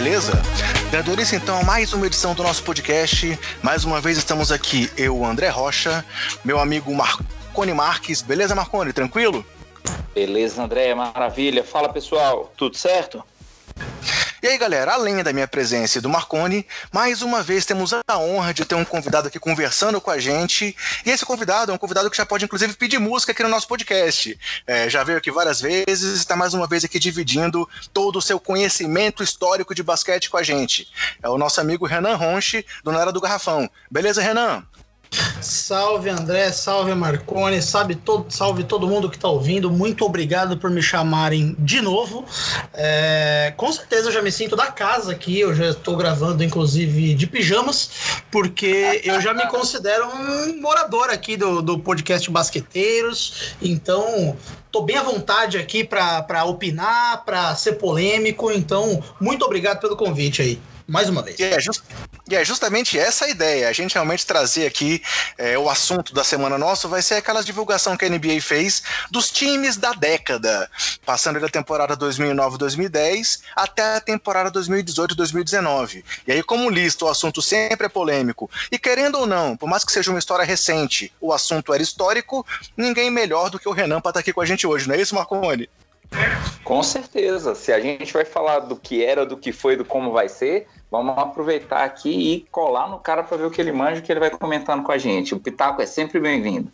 beleza? Início então mais uma edição do nosso podcast. Mais uma vez estamos aqui, eu, André Rocha, meu amigo Marconi Marques. Beleza, Marconi? Tranquilo? Beleza, André, maravilha. Fala pessoal, tudo certo? E aí, galera, além da minha presença e do Marconi, mais uma vez temos a honra de ter um convidado aqui conversando com a gente. E esse convidado é um convidado que já pode, inclusive, pedir música aqui no nosso podcast. É, já veio aqui várias vezes e está mais uma vez aqui dividindo todo o seu conhecimento histórico de basquete com a gente. É o nosso amigo Renan Ronche, do Nera do Garrafão. Beleza, Renan? Salve André, salve Marcone, salve todo, salve todo mundo que está ouvindo. Muito obrigado por me chamarem de novo. É, com certeza eu já me sinto da casa aqui. Eu já estou gravando, inclusive, de pijamas, porque eu já me considero um morador aqui do, do podcast Basqueteiros. Então, Tô bem à vontade aqui para opinar, para ser polêmico. Então, muito obrigado pelo convite aí mais uma vez. E é, just, e é justamente essa a ideia, a gente realmente trazer aqui é, o assunto da semana nossa vai ser aquela divulgação que a NBA fez dos times da década, passando da temporada 2009-2010 até a temporada 2018-2019. E aí, como lista, o assunto sempre é polêmico, e querendo ou não, por mais que seja uma história recente, o assunto era histórico, ninguém melhor do que o Renan para estar tá aqui com a gente hoje, não é isso, Marconi? Com certeza. Se a gente vai falar do que era, do que foi, do como vai ser, Vamos aproveitar aqui e colar no cara para ver o que ele manja o que ele vai comentando com a gente. O Pitaco é sempre bem-vindo.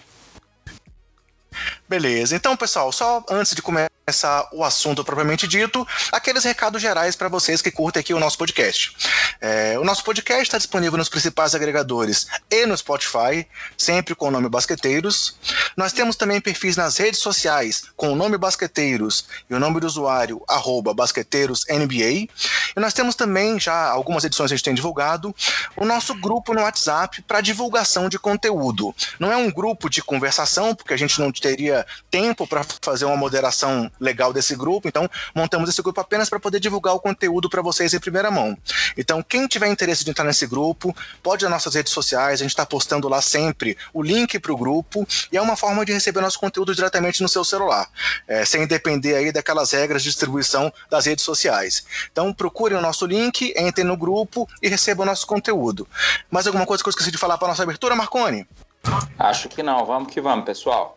Beleza, então pessoal, só antes de começar o assunto propriamente dito, aqueles recados gerais para vocês que curtem aqui o nosso podcast. É, o nosso podcast está disponível nos principais agregadores e no Spotify, sempre com o nome Basqueteiros. Nós temos também perfis nas redes sociais com o nome Basqueteiros e o nome do usuário arroba BasqueteirosNBA. E nós temos também, já algumas edições a gente tem divulgado, o nosso grupo no WhatsApp para divulgação de conteúdo. Não é um grupo de conversação, porque a gente não teria tempo para fazer uma moderação legal desse grupo, então montamos esse grupo apenas para poder divulgar o conteúdo para vocês em primeira mão. Então, quem tiver interesse de entrar nesse grupo, pode ir nas nossas redes sociais, a gente está postando lá sempre o link para o grupo e é uma forma de receber nosso conteúdo diretamente no seu celular, é, sem depender aí daquelas regras de distribuição das redes sociais. Então, procurem o nosso link, entrem no grupo e recebam o nosso conteúdo. Mais alguma coisa que eu esqueci de falar para nossa abertura, Marconi? Acho que não. Vamos que vamos, pessoal.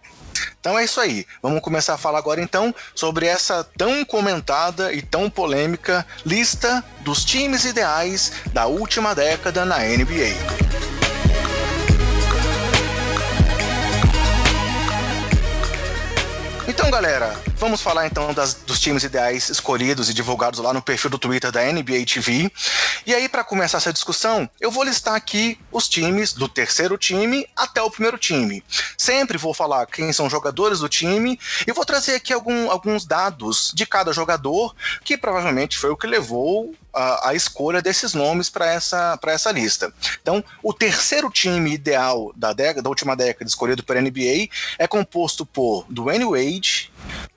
Então é isso aí. Vamos começar a falar agora então sobre essa tão comentada e tão polêmica lista dos times ideais da última década na NBA. Então, galera, vamos falar então das, dos times ideais escolhidos e divulgados lá no perfil do Twitter da NBA TV. E aí, para começar essa discussão, eu vou listar aqui os times do terceiro time até o primeiro time. Sempre vou falar quem são jogadores do time e vou trazer aqui algum, alguns dados de cada jogador, que provavelmente foi o que levou a, a, escolha desses nomes para essa, essa lista. Então, o terceiro time ideal da, década, da última década escolhido pela NBA é composto por Dwayne Wade,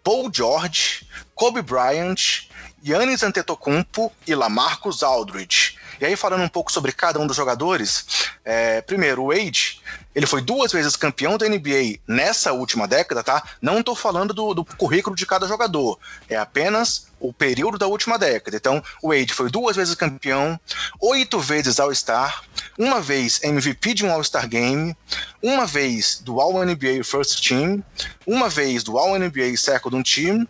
Paul George, Kobe Bryant, Yannis Antetokounmpo e Lamarcus Aldridge. E aí, falando um pouco sobre cada um dos jogadores, é, primeiro, o Wade, ele foi duas vezes campeão da NBA nessa última década, tá? Não estou falando do, do, currículo de cada jogador, é apenas o período da última década. Então, o Wade foi duas vezes campeão, oito vezes All-Star, uma vez MVP de um All-Star Game, uma vez do All-NBA First Team, uma vez do All-NBA Second Team,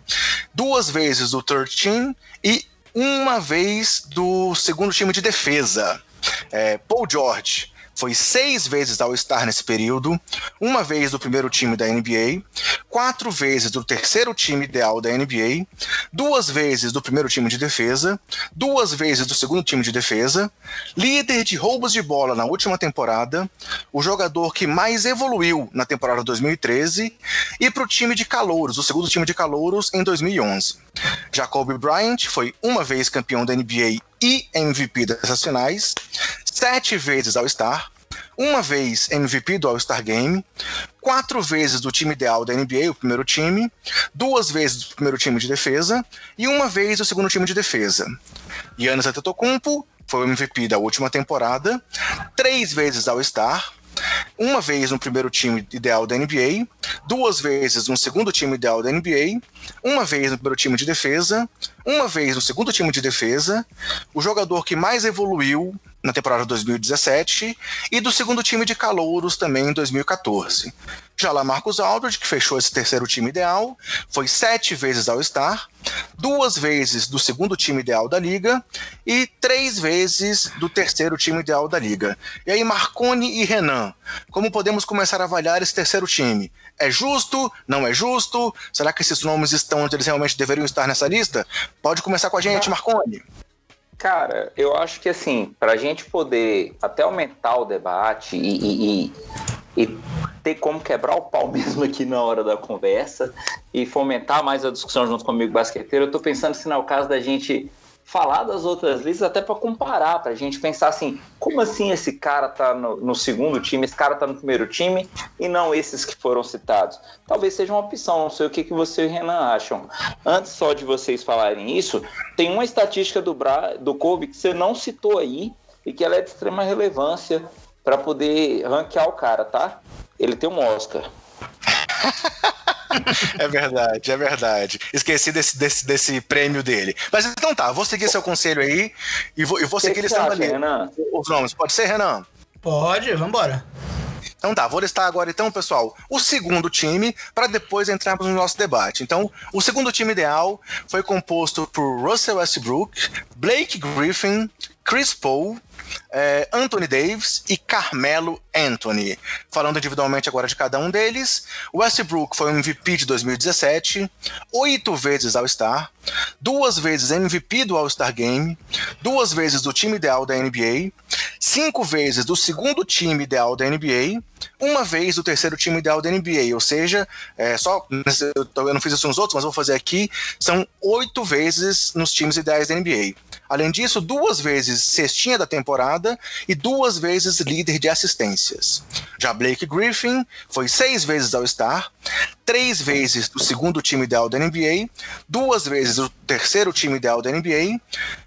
duas vezes do Third Team e uma vez do segundo time de defesa. É, Paul George foi seis vezes All-Star nesse período, uma vez do primeiro time da NBA, quatro vezes do terceiro time ideal da NBA, duas vezes do primeiro time de defesa, duas vezes do segundo time de defesa, líder de roubos de bola na última temporada, o jogador que mais evoluiu na temporada 2013 e para o time de calouros, o segundo time de calouros em 2011. Jacob Bryant foi uma vez campeão da NBA e MVP dessas finais, sete vezes All-Star, uma vez MVP do All-Star Game, quatro vezes do time ideal da NBA, o primeiro time, duas vezes do primeiro time de defesa e uma vez do segundo time de defesa. Giannis Antetokounmpo foi o MVP da última temporada, três vezes All-Star, uma vez no primeiro time ideal da NBA, duas vezes no segundo time ideal da NBA, uma vez no primeiro time de defesa, uma vez no segundo time de defesa, o jogador que mais evoluiu na temporada 2017 e do segundo time de calouros também em 2014. Já lá Marcos Aldridge, que fechou esse terceiro time ideal, foi sete vezes All-Star, duas vezes do segundo time ideal da liga e três vezes do terceiro time ideal da liga. E aí Marconi e Renan, como podemos começar a avaliar esse terceiro time? É justo? Não é justo? Será que esses nomes estão onde eles realmente deveriam estar nessa lista? Pode começar com a gente, Marconi. Cara, eu acho que assim, para a gente poder até aumentar o debate e, e, e, e, ter como quebrar o pau mesmo aqui na hora da conversa e fomentar mais a discussão junto comigo, basqueteiro, eu tô pensando se não é o caso da gente falar das outras listas até para comparar, para a gente pensar assim, como assim esse cara tá no, no, segundo time, esse cara tá no primeiro time e não esses que foram citados? Talvez seja uma opção, não sei o que, que você e Renan acham. Antes só de vocês falarem isso, tem uma estatística do, Bra, do Kobe que você não citou aí e que ela é de extrema relevância para poder ranquear o cara, tá? Ele tem um Oscar. é verdade, é verdade. Esqueci desse, desse, desse prêmio dele. Mas então tá, vou seguir seu conselho aí e vou, e vou seguir listando ali. Renan? Os nomes. Pode ser, Renan? Pode, vambora. Então tá, vou listar agora então, pessoal, o segundo time para depois entrarmos no nosso debate. Então, o segundo time ideal foi composto por Russell Westbrook, Blake Griffin, Chris Paul, é, Anthony Davis e Carmelo Anthony. Falando individualmente agora de cada um deles, Westbrook foi o MVP de 2017, oito vezes All-Star, duas vezes MVP do All-Star Game, duas vezes do time ideal da NBA, cinco vezes do segundo time ideal da NBA, uma vez do terceiro time ideal da NBA, ou seja, é, só eu não fiz isso nos outros, mas vou fazer aqui, são oito vezes nos times ideais da NBA. Além disso, duas vezes cestinha da temporada e duas vezes líder de assistências. Já Blake Griffin foi seis vezes All-Star, três vezes do segundo time ideal da NBA, duas vezes do terceiro time ideal da NBA,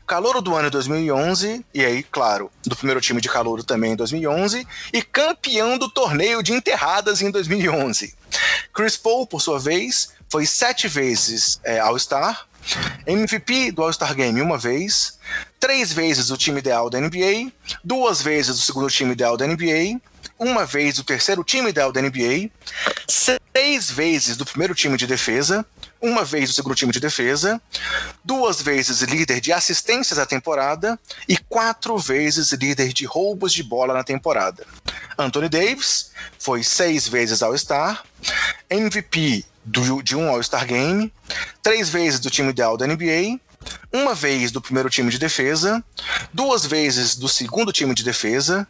calouro do ano 2011, e aí, claro, do primeiro time de calouro também em 2011, e campeão do torneio de enterradas em 2011. Chris Paul, por sua vez, foi sete vezes é, All-Star, MVP do All-Star Game uma vez, três vezes o time ideal da NBA, duas vezes o segundo time ideal da NBA, uma vez o terceiro time da NBA, seis vezes do primeiro time de defesa, uma vez o segundo time de defesa, duas vezes líder de assistências da temporada e quatro vezes líder de roubos de bola na temporada. Anthony Davis foi seis vezes All-Star, MVP do, de um All-Star Game, três vezes do time ideal da NBA, uma vez do primeiro time de defesa, duas vezes do segundo time de defesa,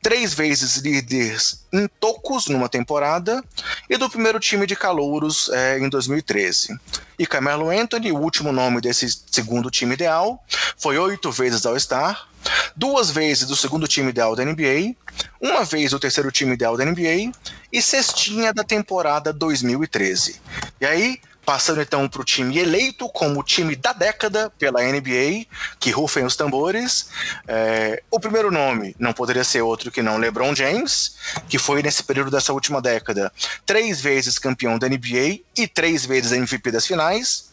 três vezes líderes em tocos numa temporada e do primeiro time de calouros é, em 2013. E Carmelo Anthony, o último nome desse segundo time ideal, foi oito vezes All-Star, duas vezes do segundo time ideal da NBA, uma vez do terceiro time ideal da NBA e cestinha da temporada 2013. E aí, passando então para o time eleito como time da década pela NBA, que rufem os tambores. É, o primeiro nome não poderia ser outro que não LeBron James, que foi nesse período dessa última década três vezes campeão da NBA e três vezes MVP das finais,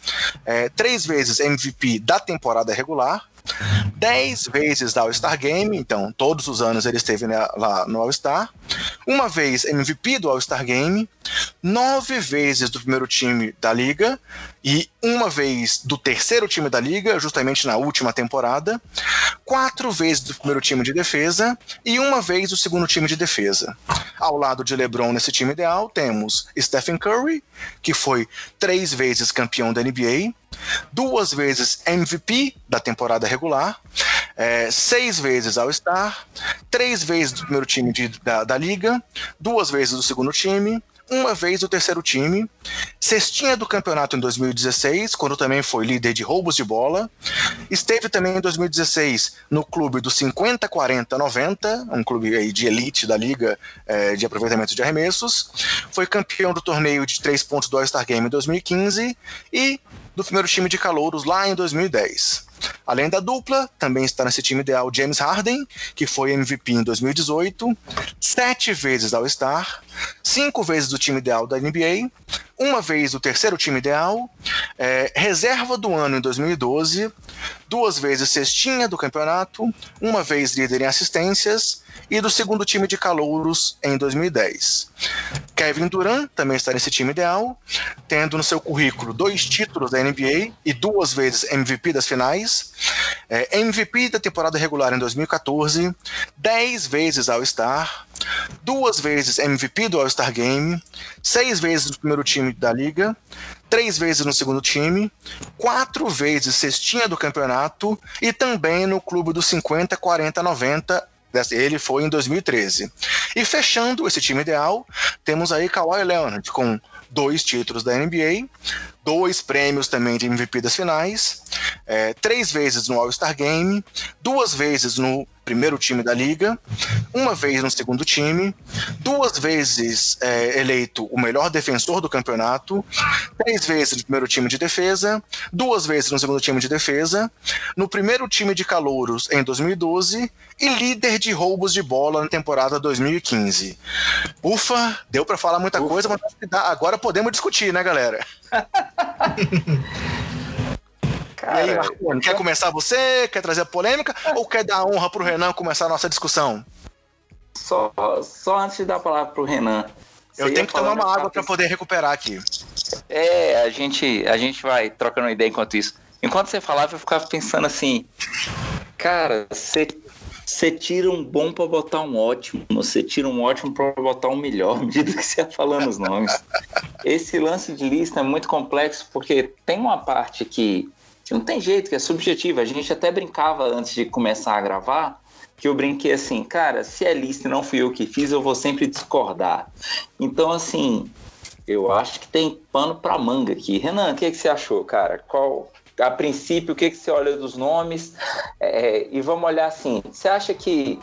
é, três vezes MVP da temporada regular 10 vezes da All-Star Game, então todos os anos ele esteve lá no All-Star. Uma vez MVP do All-Star Game, nove vezes do primeiro time da liga e uma vez do terceiro time da liga, justamente na última temporada, quatro vezes do primeiro time de defesa e uma vez do segundo time de defesa. Ao lado de LeBron nesse time ideal, temos Stephen Curry, que foi três vezes campeão da NBA, duas vezes MVP da temporada regular, é, seis vezes All-Star, três vezes do primeiro time de, da, da liga, duas vezes do segundo time, uma vez do terceiro time, cestinha do campeonato em 2016, quando também foi líder de roubos de bola. Esteve também em 2016 no clube do 50, 40, 90, um clube aí de elite da liga é, de aproveitamento de arremessos. Foi campeão do torneio de três pontos do All-Star Game em 2015 e do primeiro time de calouros lá em 2010. Além da dupla, também está nesse time ideal James Harden, que foi MVP em 2018, sete vezes All-Star, cinco vezes do time ideal da NBA, uma vez do terceiro time ideal, é, reserva do ano em 2012, duas vezes cestinha do campeonato, uma vez líder em assistências e do segundo time de calouros em 2010. Kevin Durant também está nesse time ideal, tendo no seu currículo dois títulos da NBA e duas vezes MVP das finais, é, MVP da temporada regular em 2014, dez vezes All-Star, duas vezes MVP do All-Star Game, seis vezes no primeiro time da liga, três vezes no segundo time, quatro vezes cestinha do campeonato e também no clube dos 50, 40, 90 ele foi em 2013. E fechando esse time ideal, temos aí Kawhi Leonard com dois títulos da NBA, dois prêmios também de MVP das finais, é, três vezes no All-Star Game, duas vezes no primeiro time da liga, uma vez no segundo time, duas vezes é, eleito o melhor defensor do campeonato, três vezes no primeiro time de defesa, duas vezes no segundo time de defesa, no primeiro time de calouros em 2012 e líder de roubos de bola na temporada 2015. Ufa, deu para falar muita Ufa. coisa, mas agora podemos discutir, né, galera? Cara, e aí, Marconi, quer começar você? Quer trazer a polêmica? ou quer dar honra pro Renan começar a nossa discussão? Só, só antes de dar a palavra pro Renan. Eu tenho que tomar uma água para poder recuperar aqui. É, a gente, a gente vai trocando ideia enquanto isso. Enquanto você falava, eu ficava pensando assim, cara, você você tira um bom para botar um ótimo, você tira um ótimo para botar um melhor, à medida que você vai falando os nomes. Esse lance de lista é muito complexo porque tem uma parte que não tem jeito, que é subjetiva. A gente até brincava antes de começar a gravar, que eu brinquei assim, cara, se é lista e não fui eu que fiz, eu vou sempre discordar. Então, assim, eu acho que tem pano para manga aqui. Renan, o que, é que você achou, cara? Qual, a princípio, o que, que você olha dos nomes? É, e vamos olhar assim: você acha que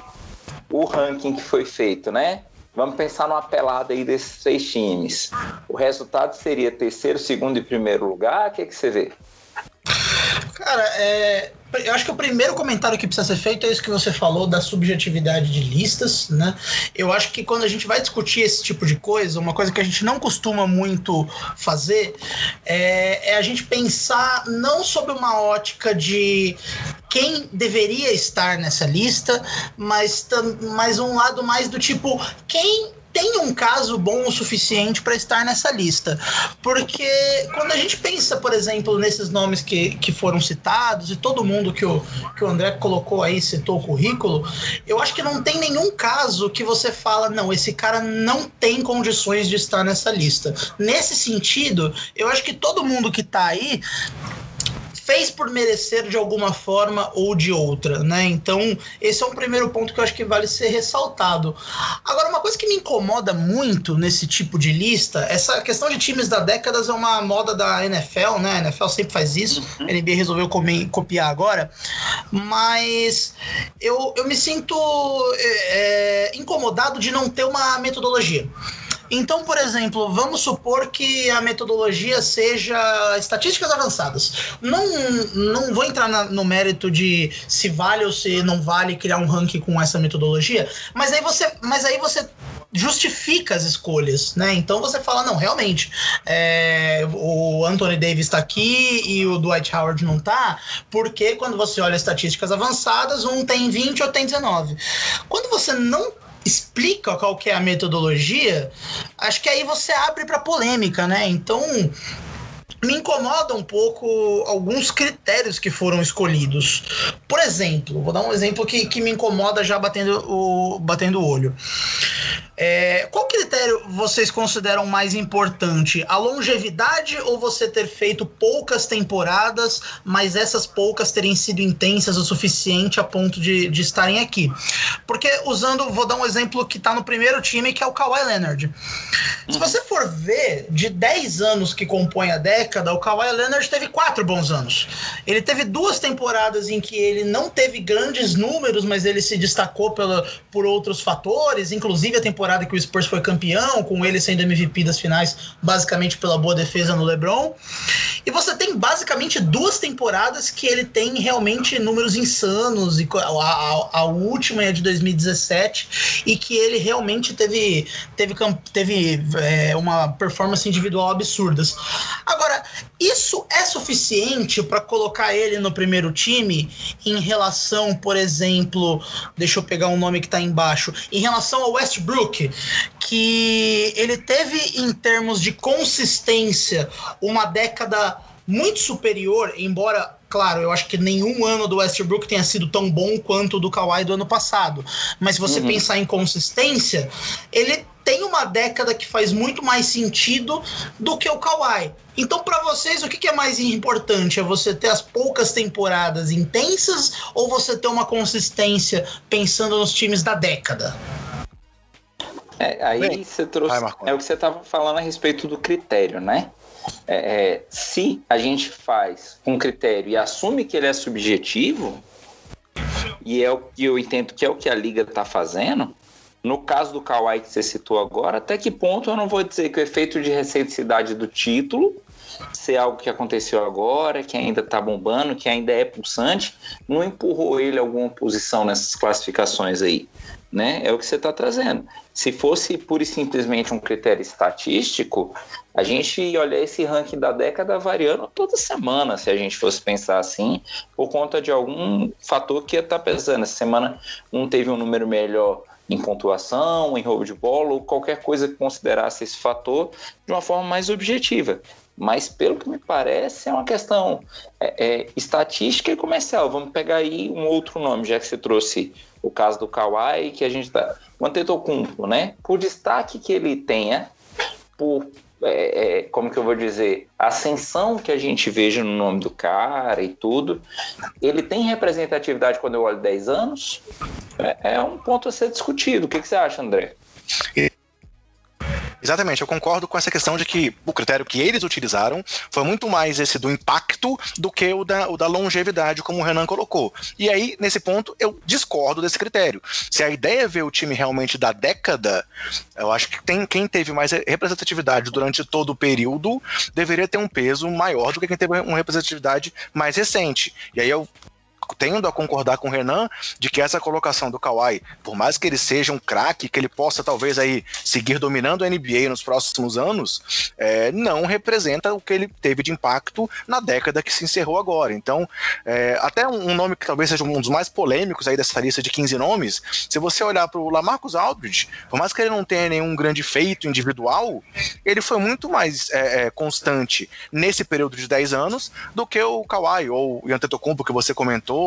o ranking que foi feito, né? Vamos pensar numa pelada aí desses três times. O resultado seria terceiro, segundo e primeiro lugar? O que, que você vê? Cara, é, eu acho que o primeiro comentário que precisa ser feito é isso que você falou da subjetividade de listas, né? Eu acho que quando a gente vai discutir esse tipo de coisa, uma coisa que a gente não costuma muito fazer é, é a gente pensar não sob uma ótica de quem deveria estar nessa lista, mas, mas um lado mais do tipo quem tem um caso bom o suficiente para estar nessa lista. Porque quando a gente pensa, por exemplo, nesses nomes que, que foram citados e todo mundo que o, que o André colocou aí, citou o currículo, eu acho que não tem nenhum caso que você fala, não, esse cara não tem condições de estar nessa lista. Nesse sentido, eu acho que todo mundo que está aí fez por merecer de alguma forma ou de outra, né? Então, esse é um primeiro ponto que eu acho que vale ser ressaltado. Agora, uma coisa que me incomoda muito nesse tipo de lista, essa questão de times da décadas é uma moda da NFL, né? A NFL sempre faz isso, uhum. a NBA resolveu comer, copiar agora, mas eu, eu me sinto é, é incomodado de não ter uma metodologia. Então, por exemplo, vamos supor que a metodologia seja estatísticas avançadas. Não, não vou entrar na, no mérito de se vale ou se não vale criar um ranking com essa metodologia, mas aí você, mas aí você justifica as escolhas, né? Então você fala, não, realmente, é, o Anthony Davis está aqui e o Dwight Howard não tá, porque quando você olha estatísticas avançadas, um tem 20 ou tem 19. Quando você não explica qual que é a metodologia, acho que aí você abre para polêmica, né? Então, me incomoda um pouco alguns critérios que foram escolhidos. Por exemplo, vou dar um exemplo que, que me incomoda já batendo o, batendo o olho. É, qual critério vocês consideram mais importante? A longevidade ou você ter feito poucas temporadas, mas essas poucas terem sido intensas o suficiente a ponto de, de estarem aqui? Porque usando, vou dar um exemplo que está no primeiro time, que é o Kawhi Leonard. Se você for ver, de 10 anos que compõe a década, o Kawhi Leonard teve quatro bons anos. Ele teve duas temporadas em que ele não teve grandes números, mas ele se destacou pela, por outros fatores, inclusive a temporada temporada que o Spurs foi campeão, com ele sendo MVP das finais, basicamente pela boa defesa no LeBron. E você tem basicamente duas temporadas que ele tem realmente números insanos, e a, a, a última é de 2017, e que ele realmente teve, teve, teve é, uma performance individual absurdas. Agora, isso é suficiente para colocar ele no primeiro time em relação, por exemplo, deixa eu pegar um nome que está embaixo, em relação ao Westbrook, que ele teve em termos de consistência uma década muito superior, embora claro, eu acho que nenhum ano do Westbrook tenha sido tão bom quanto o do Kawhi do ano passado. Mas se você uhum. pensar em consistência, ele tem uma década que faz muito mais sentido do que o Kawhi. Então, para vocês, o que, que, é mais importante? É você ter as poucas temporadas intensas ou você ter uma consistência pensando nos times da década? É, aí Bem, você trouxe. Vai, é o que você estava falando a respeito do critério, né? É, é, se a gente faz um critério e assume que ele é subjetivo, e é o que eu entendo que é o que a liga está fazendo, no caso do Kawhi que você citou agora, até que ponto eu não vou dizer que o efeito de recenticidade do título ser algo que aconteceu agora, que ainda está bombando, que ainda é pulsante, não empurrou ele a alguma posição nessas classificações aí né? É o que você está trazendo. Se fosse pura e simplesmente um critério estatístico, a gente ia olhar esse ranking da década variando toda semana, se a gente fosse pensar assim, por conta de algum fator que ia estar tá pesando. Essa semana um teve um número melhor em pontuação, em roubo de bola, ou qualquer coisa que considerasse esse fator de uma forma mais objetiva. Mas, pelo que me parece, é uma questão é, é, estatística e comercial. Vamos pegar aí um outro nome, já que você trouxe o caso do Kawhi, que a gente tá. O Antetokounmpo, né? Por destaque que ele tenha, por é, é, como que eu vou dizer, ascensão que a gente veja no nome do cara e tudo, ele tem representatividade quando eu olho 10 anos? É, é um ponto a ser discutido. O que, que você acha, André? Exatamente, eu concordo com essa questão de que o critério que eles utilizaram foi muito mais esse do impacto do que o da, o da longevidade, como o Renan colocou. E aí, nesse ponto, eu discordo desse critério. Se a ideia é ver o time realmente da década, eu acho que tem, quem teve mais representatividade durante todo o período deveria ter um peso maior do que quem teve uma representatividade mais recente. E aí eu tendo a concordar com o Renan de que essa colocação do Kawhi, por mais que ele seja um craque, que ele possa talvez aí seguir dominando a NBA nos próximos anos, é, não representa o que ele teve de impacto na década que se encerrou agora. Então, é, até um nome que talvez seja um dos mais polêmicos aí dessa lista de 15 nomes, se você olhar para o Lamarcus Aldridge, por mais que ele não tenha nenhum grande feito individual, ele foi muito mais é, é constante nesse período de 10 anos do que o Kawhi ou o Antetokounmpo que você comentou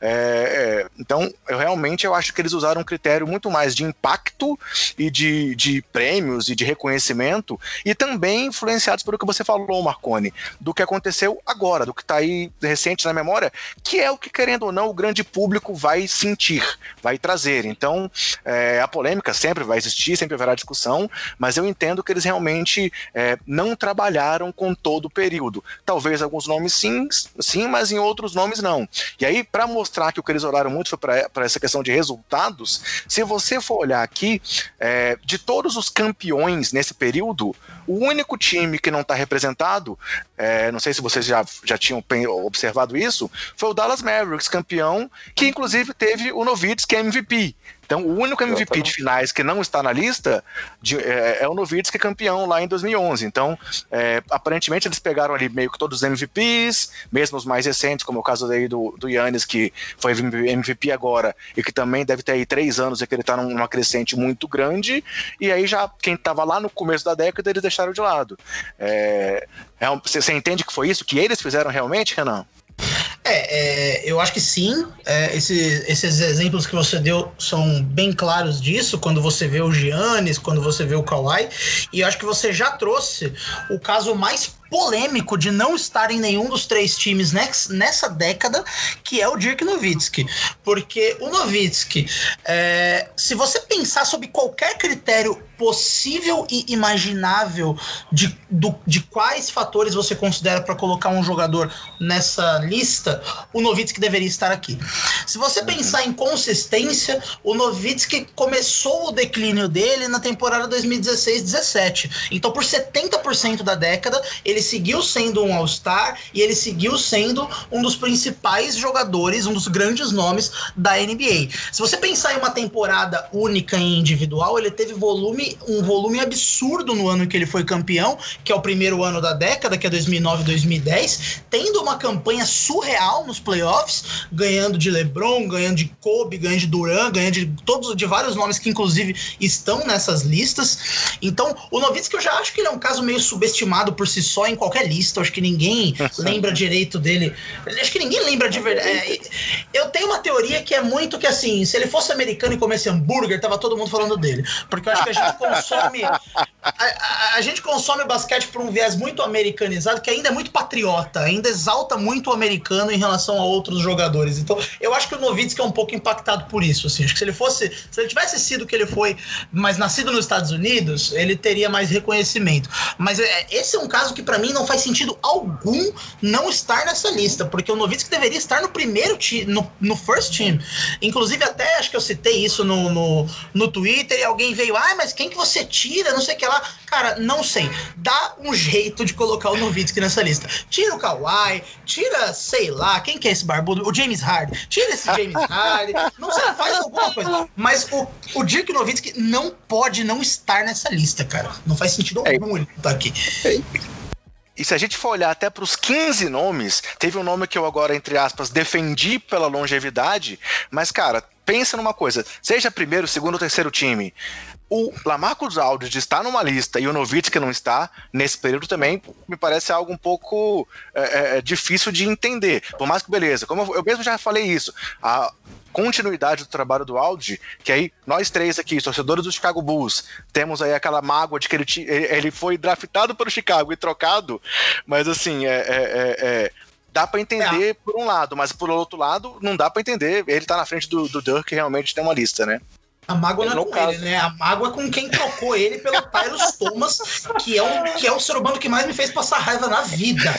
é, é, então, eu realmente eu acho que eles usaram um critério muito mais de impacto e de, de prêmios e de reconhecimento, e também influenciados pelo que você falou, Marconi, do que aconteceu agora, do que está aí recente na memória, que é o que, querendo ou não, o grande público vai sentir, vai trazer. Então, é, a polêmica sempre vai existir, sempre haverá discussão, mas eu entendo que eles realmente é, não trabalharam com todo o período. Talvez alguns nomes sim, sim, mas em outros nomes não. E aí aí, para mostrar que o que eles olharam muito foi para essa questão de resultados, se você for olhar aqui, é, de todos os campeões nesse período, o único time que não está representado, é, não sei se vocês já, já tinham observado isso, foi o Dallas Mavericks, campeão, que inclusive teve o Novitsky MVP. Então, o único MVP de finais que não está na lista de, é, é, o Novitsky campeão lá em 2011. Então, é, aparentemente, eles pegaram ali meio que todos os MVPs, mesmo os mais recentes, como é o caso aí do, do Yannis, que foi MVP agora e que também deve ter aí três anos e que ele está numa crescente muito grande. E aí, já quem estava lá no começo da década, eles deixaram de lado. É, é você, você entende que foi isso que eles fizeram realmente, Renan? É, é, eu acho que sim. É, esse, esses exemplos que você deu são bem claros disso, quando você vê o Giannis, quando você vê o Kawhi. E eu acho que você já trouxe o caso mais polêmico de não estar em nenhum dos três times nessa década, que é o Dirk Nowitzki. Porque o Nowitzki, é, se você pensar sobre qualquer critério possível e imaginável de, do, de quais fatores você considera para colocar um jogador nessa lista, o Nowitzki deveria estar aqui. Se você uhum. pensar em consistência, o Nowitzki começou o declínio dele na temporada 2016-17. Então, por 70% da década, ele seguiu sendo um All-Star e ele seguiu sendo um dos principais jogadores, um dos grandes nomes da NBA. Se você pensar em uma temporada única e individual, ele teve volume um volume absurdo no ano que ele foi campeão, que é o primeiro ano da década, que é 2009-2010, tendo uma campanha surreal nos playoffs, ganhando de LeBron, ganhando de Kobe, ganhando de Duran, ganhando de todos de vários nomes que inclusive estão nessas listas. Então, o Nowitzki eu já acho que ele é um caso meio subestimado por si só em qualquer lista. Acho que ninguém lembra direito dele. Acho que ninguém lembra de verdade. É, eu tenho uma teoria que é muito que assim, se ele fosse americano e comesse hambúrguer, tava todo mundo falando dele. Porque eu acho que a gente consome. A, a, a, gente consome basquete por um viés muito americanizado, que ainda é muito patriota, ainda exalta muito o americano em relação a outros jogadores. Então, eu acho que o Novitsky é um pouco impactado por isso. Assim. Acho que se ele fosse. Se ele tivesse sido o que ele foi, mas nascido nos Estados Unidos, ele teria mais reconhecimento. Mas é, esse é um caso que, para mim, não faz sentido algum não estar nessa lista, porque o Novitsky deveria estar no primeiro time, no, no first team. Inclusive, até acho que eu citei isso no, no, no Twitter e alguém veio, ah, mas quem que você tira, não sei o que lá. Cara, não sei. Dá um jeito de colocar o Novitsky nessa lista. Tira o Kawhi, tira, sei lá, quem que é esse barbudo? O James Harden. Tira esse James Harden. Não sei, faz alguma coisa. Mas o, o Dirk Nowitzki não pode não estar nessa lista, cara. Não faz sentido é. algum ele estar aqui. E se a gente for olhar até para os 15 nomes, teve um nome que eu agora, entre aspas, defendi pela longevidade, mas, cara, pensa numa coisa: seja primeiro, segundo ou terceiro time, o Lamarcus Aldridge está numa lista e o Novitsky não está, nesse período também me parece algo um pouco é, é, é, difícil de entender. Por mais que, beleza, como eu mesmo já falei isso, a continuidade do trabalho do Aldridge, que aí nós três aqui, torcedores do Chicago Bulls, temos aí aquela mágoa de que ele, ele foi draftado pelo Chicago e trocado, mas assim, é, é, é, é dá para entender é. por um lado, mas por outro lado, não dá para entender. Ele tá na frente do, do Dirk, realmente tem uma lista, né? A mágoa não é com caso. ele, né? A mágoa é com quem trocou ele pelo Tyrus Thomas, que é, o, que é o ser humano que mais me fez passar raiva na vida.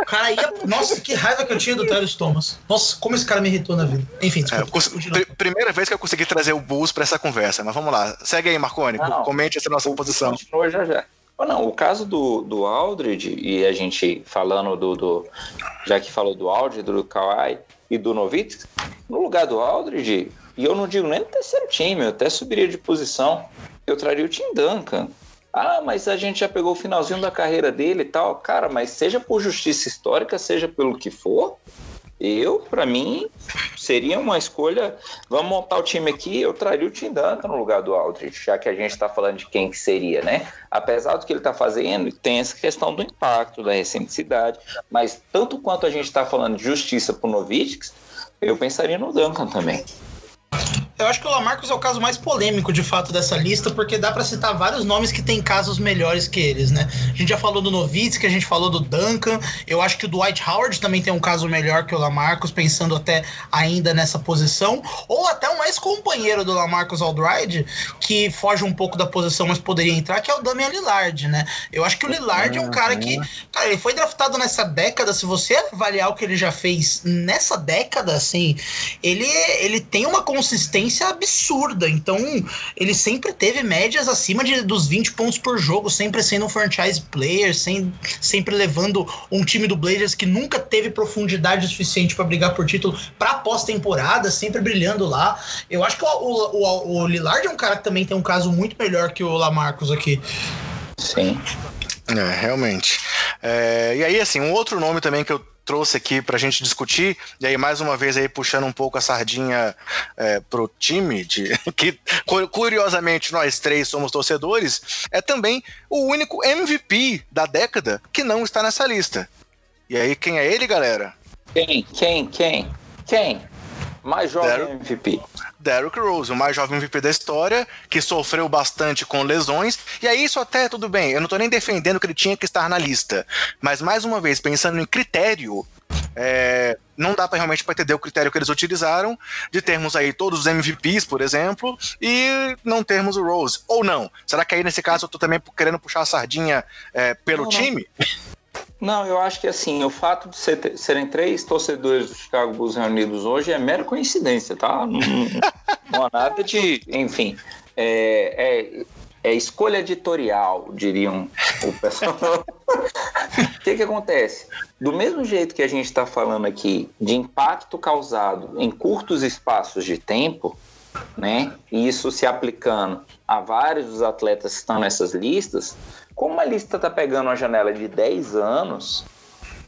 O cara ia. Nossa, que raiva que eu tinha do Tyrus Thomas. Nossa, como esse cara me irritou na vida. Enfim, desculpa, é, pr primeira vez que eu consegui trazer o Bulls pra essa conversa, mas vamos lá. Segue aí, Marconi. Não, comente essa nossa posição. Continua já já. não, o caso do, do Aldridge, e a gente falando do, do. Já que falou do Aldridge, do Kawhi e do Novitz, no lugar do Aldridge, e eu não digo nem no terceiro time, eu até subiria de posição. Eu traria o Tim Duncan. Ah, mas a gente já pegou o finalzinho da carreira dele e tal. Cara, mas seja por justiça histórica, seja pelo que for, eu, para mim, seria uma escolha. Vamos montar o time aqui, eu traria o Tim Duncan no lugar do Aldridge, já que a gente está falando de quem que seria, né? Apesar do que ele está fazendo, tem essa questão do impacto, da recenticidade, mas tanto quanto a gente está falando de justiça pro Novitsk, eu pensaria no Duncan também. Eu acho que o Lamarcus é o caso mais polêmico, de fato, dessa lista, porque dá para citar vários nomes que têm casos melhores que eles, né? A gente já falou do Novitsky, a gente falou do Duncan. Eu acho que o Dwight Howard também tem um caso melhor que o Lamarcus, pensando até ainda nessa posição. Ou até um ex-companheiro do Lamarcus Aldridge, que foge um pouco da posição, mas poderia entrar, que é o Damian Lillard, né? Eu acho que o Lillard é um cara que. Cara, ele foi draftado nessa década. Se você avaliar o que ele já fez nessa década, assim, ele, ele tem uma consistência absurda. Então, ele sempre teve médias acima de, dos 20 pontos por jogo, sempre sendo um franchise player, sem, sempre levando um time do Blazers que nunca teve profundidade suficiente para brigar por título para pós-temporada, sempre brilhando lá. Eu acho que o, o, o, o Lillard é um cara que também tem um caso muito melhor que o Lamarcus aqui. Sim. É, realmente. É, e aí, assim, um outro nome também que eu trouxe aqui para a gente discutir, e aí mais uma vez aí puxando um pouco a sardinha é, pro time, de, que curiosamente nós três somos torcedores, é também o único MVP da década que não está nessa lista. E aí quem é ele, galera? Quem? Quem? Quem? Quem? Mais jovem Derrick, MVP. Derrick Rose, o mais jovem MVP da história, que sofreu bastante com lesões. E aí, isso até tudo bem. Eu não tô nem defendendo que ele tinha que estar na lista. Mas, mais uma vez, pensando em critério, é, não dá para realmente para entender o critério que eles utilizaram de termos aí todos os MVPs, por exemplo, e não termos o Rose. Ou não? Será que aí nesse caso eu tô também querendo puxar a sardinha é, pelo não, time? Não. Eu acho que assim, o fato de ser, serem três torcedores do Chicago Bulls reunidos hoje é mera coincidência, tá? Não, não há nada de. Enfim. É, é, é escolha editorial, diriam o pessoal. O que, que acontece? Do mesmo jeito que a gente está falando aqui de impacto causado em curtos espaços de tempo, né? E isso se aplicando a vários dos atletas que estão nessas listas, como a lista está pegando uma janela de 10 anos,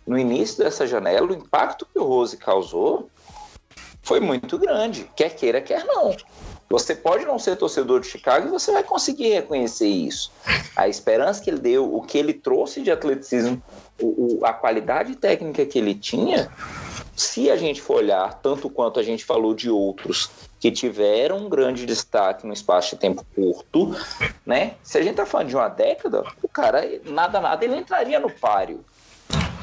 no início dessa janela, o impacto que o Rose causou foi muito grande, quer queira, quer não. Você pode não ser torcedor de Chicago e você vai conseguir reconhecer isso. A esperança que ele deu, o que ele trouxe de atleticismo, o, o, a qualidade técnica que ele tinha, se a gente for olhar, tanto quanto a gente falou de outros que tiveram um grande destaque no espaço de tempo curto, né? Se a gente tá falando de uma década, o cara, nada, nada, ele entraria no páreo.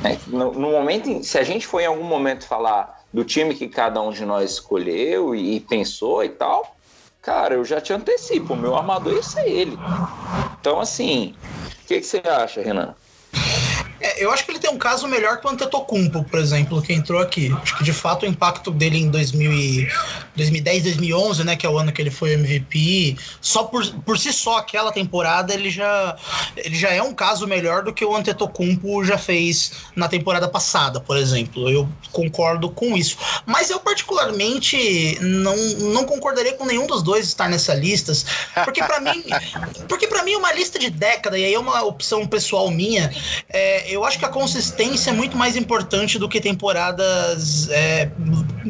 Né? No, no momento, se a gente for em algum momento falar do time que cada um de nós escolheu e, e pensou e tal, Cara, eu já te antecipo, o meu armador ia ser ele. Então, assim, o que, que você acha, Renan? É, eu acho que ele tem um caso melhor que o Antetokounmpo, por exemplo, que entrou aqui. Acho que de fato o impacto dele em 2000 e 2010, 2011, né, que é o ano que ele foi MVP, só por, por si só aquela temporada ele já ele já é um caso melhor do que o Antetokounmpo já fez na temporada passada, por exemplo. Eu concordo com isso. Mas eu particularmente não, não concordaria com nenhum dos dois estar nessa lista, porque para mim, porque para mim uma lista de década e aí é uma opção pessoal minha, é, eu acho que a consistência é muito mais importante do que temporadas é,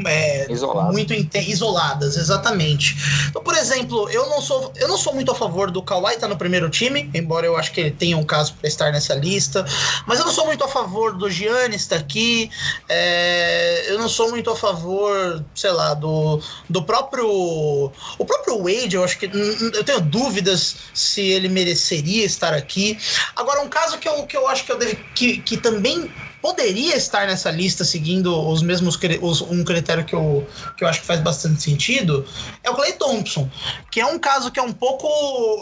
é, isoladas. muito isoladas, exatamente. Então, por exemplo, eu não sou, eu não sou muito a favor do Kawhi estar tá no primeiro time, embora eu acho que ele tenha um caso para estar nessa lista, mas eu não sou muito a favor do Giannis estar aqui, é, eu não sou muito a favor, sei lá, do, do próprio o próprio Wade, eu acho que eu tenho dúvidas se ele mereceria estar aqui. Agora, um caso que eu, que eu acho que eu deve, que, que também poderia estar nessa lista seguindo os mesmos os, um critério que eu, que eu acho que faz bastante sentido é o Clay Thompson, que é um caso que é um pouco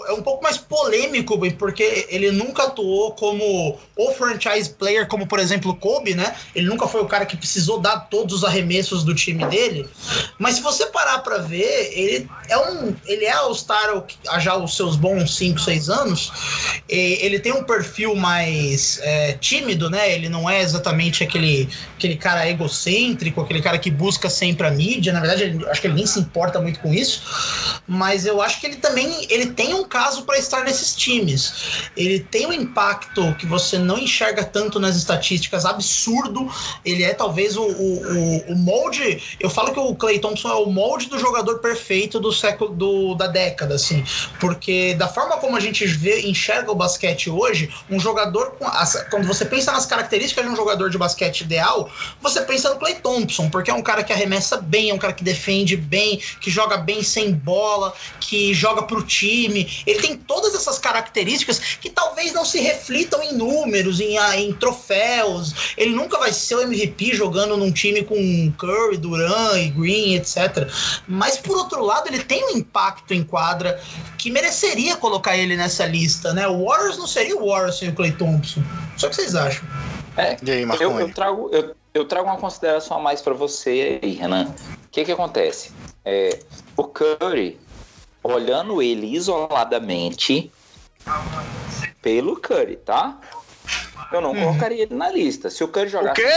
é um pouco mais polêmico, porque ele nunca atuou como o franchise player, como por exemplo Kobe, né? Ele nunca foi o cara que precisou dar todos os arremessos do time dele. Mas se você parar para ver, ele é um ele é All-Star já os seus bons 5, 6 anos. ele tem um perfil mais é, tímido, né? Ele não é exatamente aquele, aquele cara egocêntrico, aquele cara que busca sempre a mídia. Na verdade, ele, acho que ele nem se importa muito com isso. Mas eu acho que ele também ele tem um caso para estar nesses times. Ele tem um impacto que você não enxerga tanto nas estatísticas, absurdo. Ele é talvez o, o, o, molde. Eu falo que o Clay Thompson é o molde do jogador perfeito do século do, da década, assim. Porque da forma como a gente vê, enxerga o basquete hoje, um jogador com. Quando você pensa nas características de um jogador de basquete ideal, você pensa no Clay Thompson, porque é um cara que arremessa bem, é um cara que defende bem, que joga bem sem bola, que joga pro time. Ele tem todas essas características que talvez não se reflitam em números, em, ah, em troféus. Ele nunca vai ser o MVP jogando num time com Curry, Duran e Green, etc. Mas por outro lado, ele tem um impacto em quadra que mereceria colocar ele nessa lista, né? O Warriors não seria o Warriors sem o Clay Thompson. Só que vocês acham? É, e aí, eu, eu, trago, eu, eu trago uma consideração a mais para você aí, Renan. O que que acontece? É, o Curry, olhando ele isoladamente, pelo Curry, tá? Eu não hum. colocaria ele na lista. Se o Curry jogasse. O quê?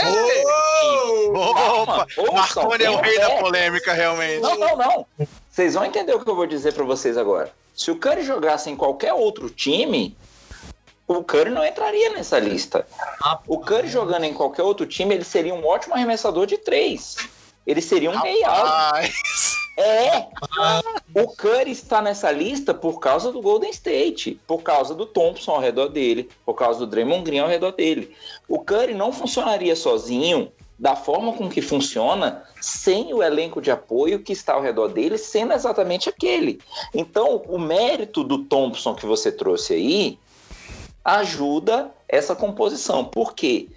Oh! Opa! Marconi é o rei da polêmica, realmente. Não, não, não. Vocês vão entender o que eu vou dizer para vocês agora. Se o Curry jogasse em qualquer outro time, o Curry não entraria nessa lista. O Curry jogando em qualquer outro time, ele seria um ótimo arremessador de três. Ele seria um rei É. O Curry está nessa lista por causa do Golden State, por causa do Thompson ao redor dele, por causa do Draymond Green ao redor dele. O Curry não funcionaria sozinho da forma com que funciona sem o elenco de apoio que está ao redor dele sendo exatamente aquele. Então, o mérito do Thompson que você trouxe aí ajuda essa composição. Por quê?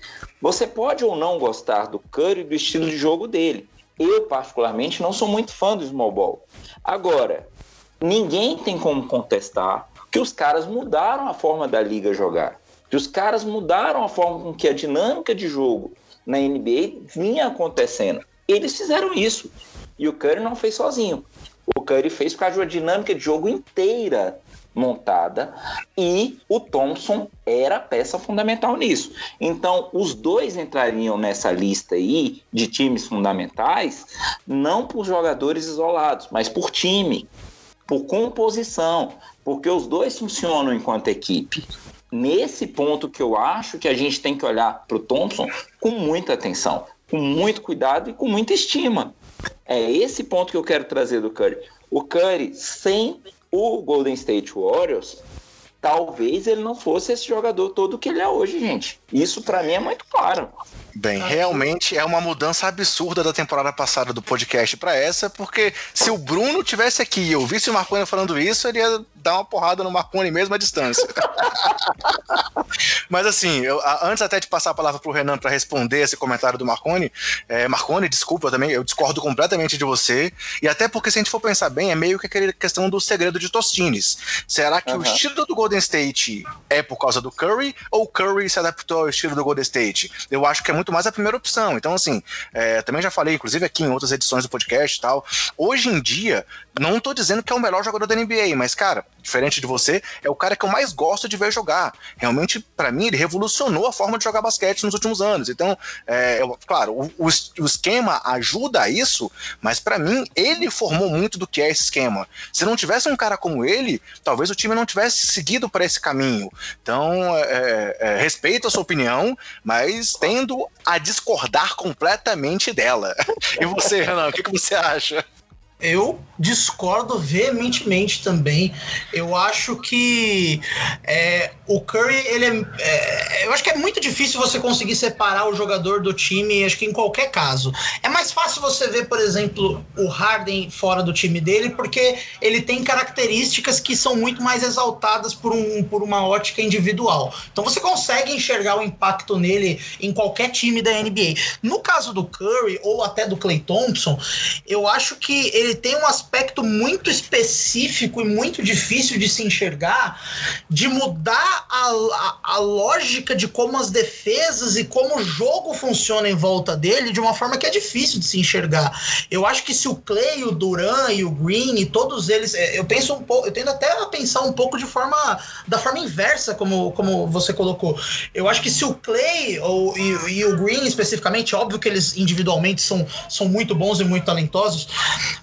Você pode ou não gostar do Curry e do estilo de jogo dele. Eu, particularmente, não sou muito fã do small ball. Agora, ninguém tem como contestar que os caras mudaram a forma da liga jogar. Que os caras mudaram a forma com que a dinâmica de jogo na NBA vinha acontecendo. Eles fizeram isso. E o Curry não fez sozinho. O Curry fez de uma dinâmica de jogo inteira montada e o Thompson era peça fundamental nisso. Então, os dois entrariam nessa lista aí de times fundamentais, não por jogadores isolados, mas por time, por composição, porque os dois funcionam enquanto equipe nesse ponto que eu acho que a gente tem que olhar para o Thompson com muita atenção, com muito cuidado e com muita estima. É esse ponto que eu quero trazer do Curry. O Curry, sem o Golden State Warriors, talvez ele não fosse esse jogador todo que ele é hoje, gente. Isso para mim é muito claro. Bem, realmente é uma mudança absurda da temporada passada do podcast para essa, porque se o Bruno tivesse aqui e eu visse o Marconi falando isso, ele ia dar uma porrada no Marconi mesmo à distância. Mas assim, eu, antes até de passar a palavra pro Renan para responder esse comentário do Marconi, é, Marconi, desculpa também, eu discordo completamente de você, e até porque se a gente for pensar bem, é meio que aquela questão do segredo de Tostines. Será que uhum. o estilo do Golden State é por causa do Curry, ou o Curry se adaptou ao estilo do Golden State? Eu acho que é muito mais a primeira opção. Então, assim, é, também já falei, inclusive aqui em outras edições do podcast e tal, hoje em dia, não tô dizendo que é o melhor jogador da NBA, mas, cara, diferente de você, é o cara que eu mais gosto de ver jogar. Realmente, para mim, ele revolucionou a forma de jogar basquete nos últimos anos. Então, é, eu, claro, o, o, esquema ajuda a isso, mas para mim, ele formou muito do que é esse esquema. Se não tivesse um cara como ele, talvez o time não tivesse seguido para esse caminho. Então, é, é, respeito a sua opinião, mas tendo a discordar completamente dela. E você, Renan, o que, que você acha? Eu discordo veementemente também. Eu acho que é, o Curry, ele é, é, Eu acho que é muito difícil você conseguir separar o jogador do time, acho que em qualquer caso. É mais fácil você ver, por exemplo, o Harden fora do time dele, porque ele tem características que são muito mais exaltadas por, um, por uma ótica individual. Então você consegue enxergar o impacto nele em qualquer time da NBA. No caso do Curry, ou até do Clay Thompson, eu acho que ele ele tem um aspecto muito específico e muito difícil de se enxergar, de mudar a, a, a, lógica de como as defesas e como o jogo funciona em volta dele de uma forma que é difícil de se enxergar. Eu acho que se o Clay, o Duran e o Green e todos eles, é, eu penso um pouco, eu tendo até a pensar um pouco de forma da forma inversa, como, como você colocou. Eu acho que se o Clay ou, e, e o Green especificamente, óbvio que eles individualmente são, são muito bons e muito talentosos,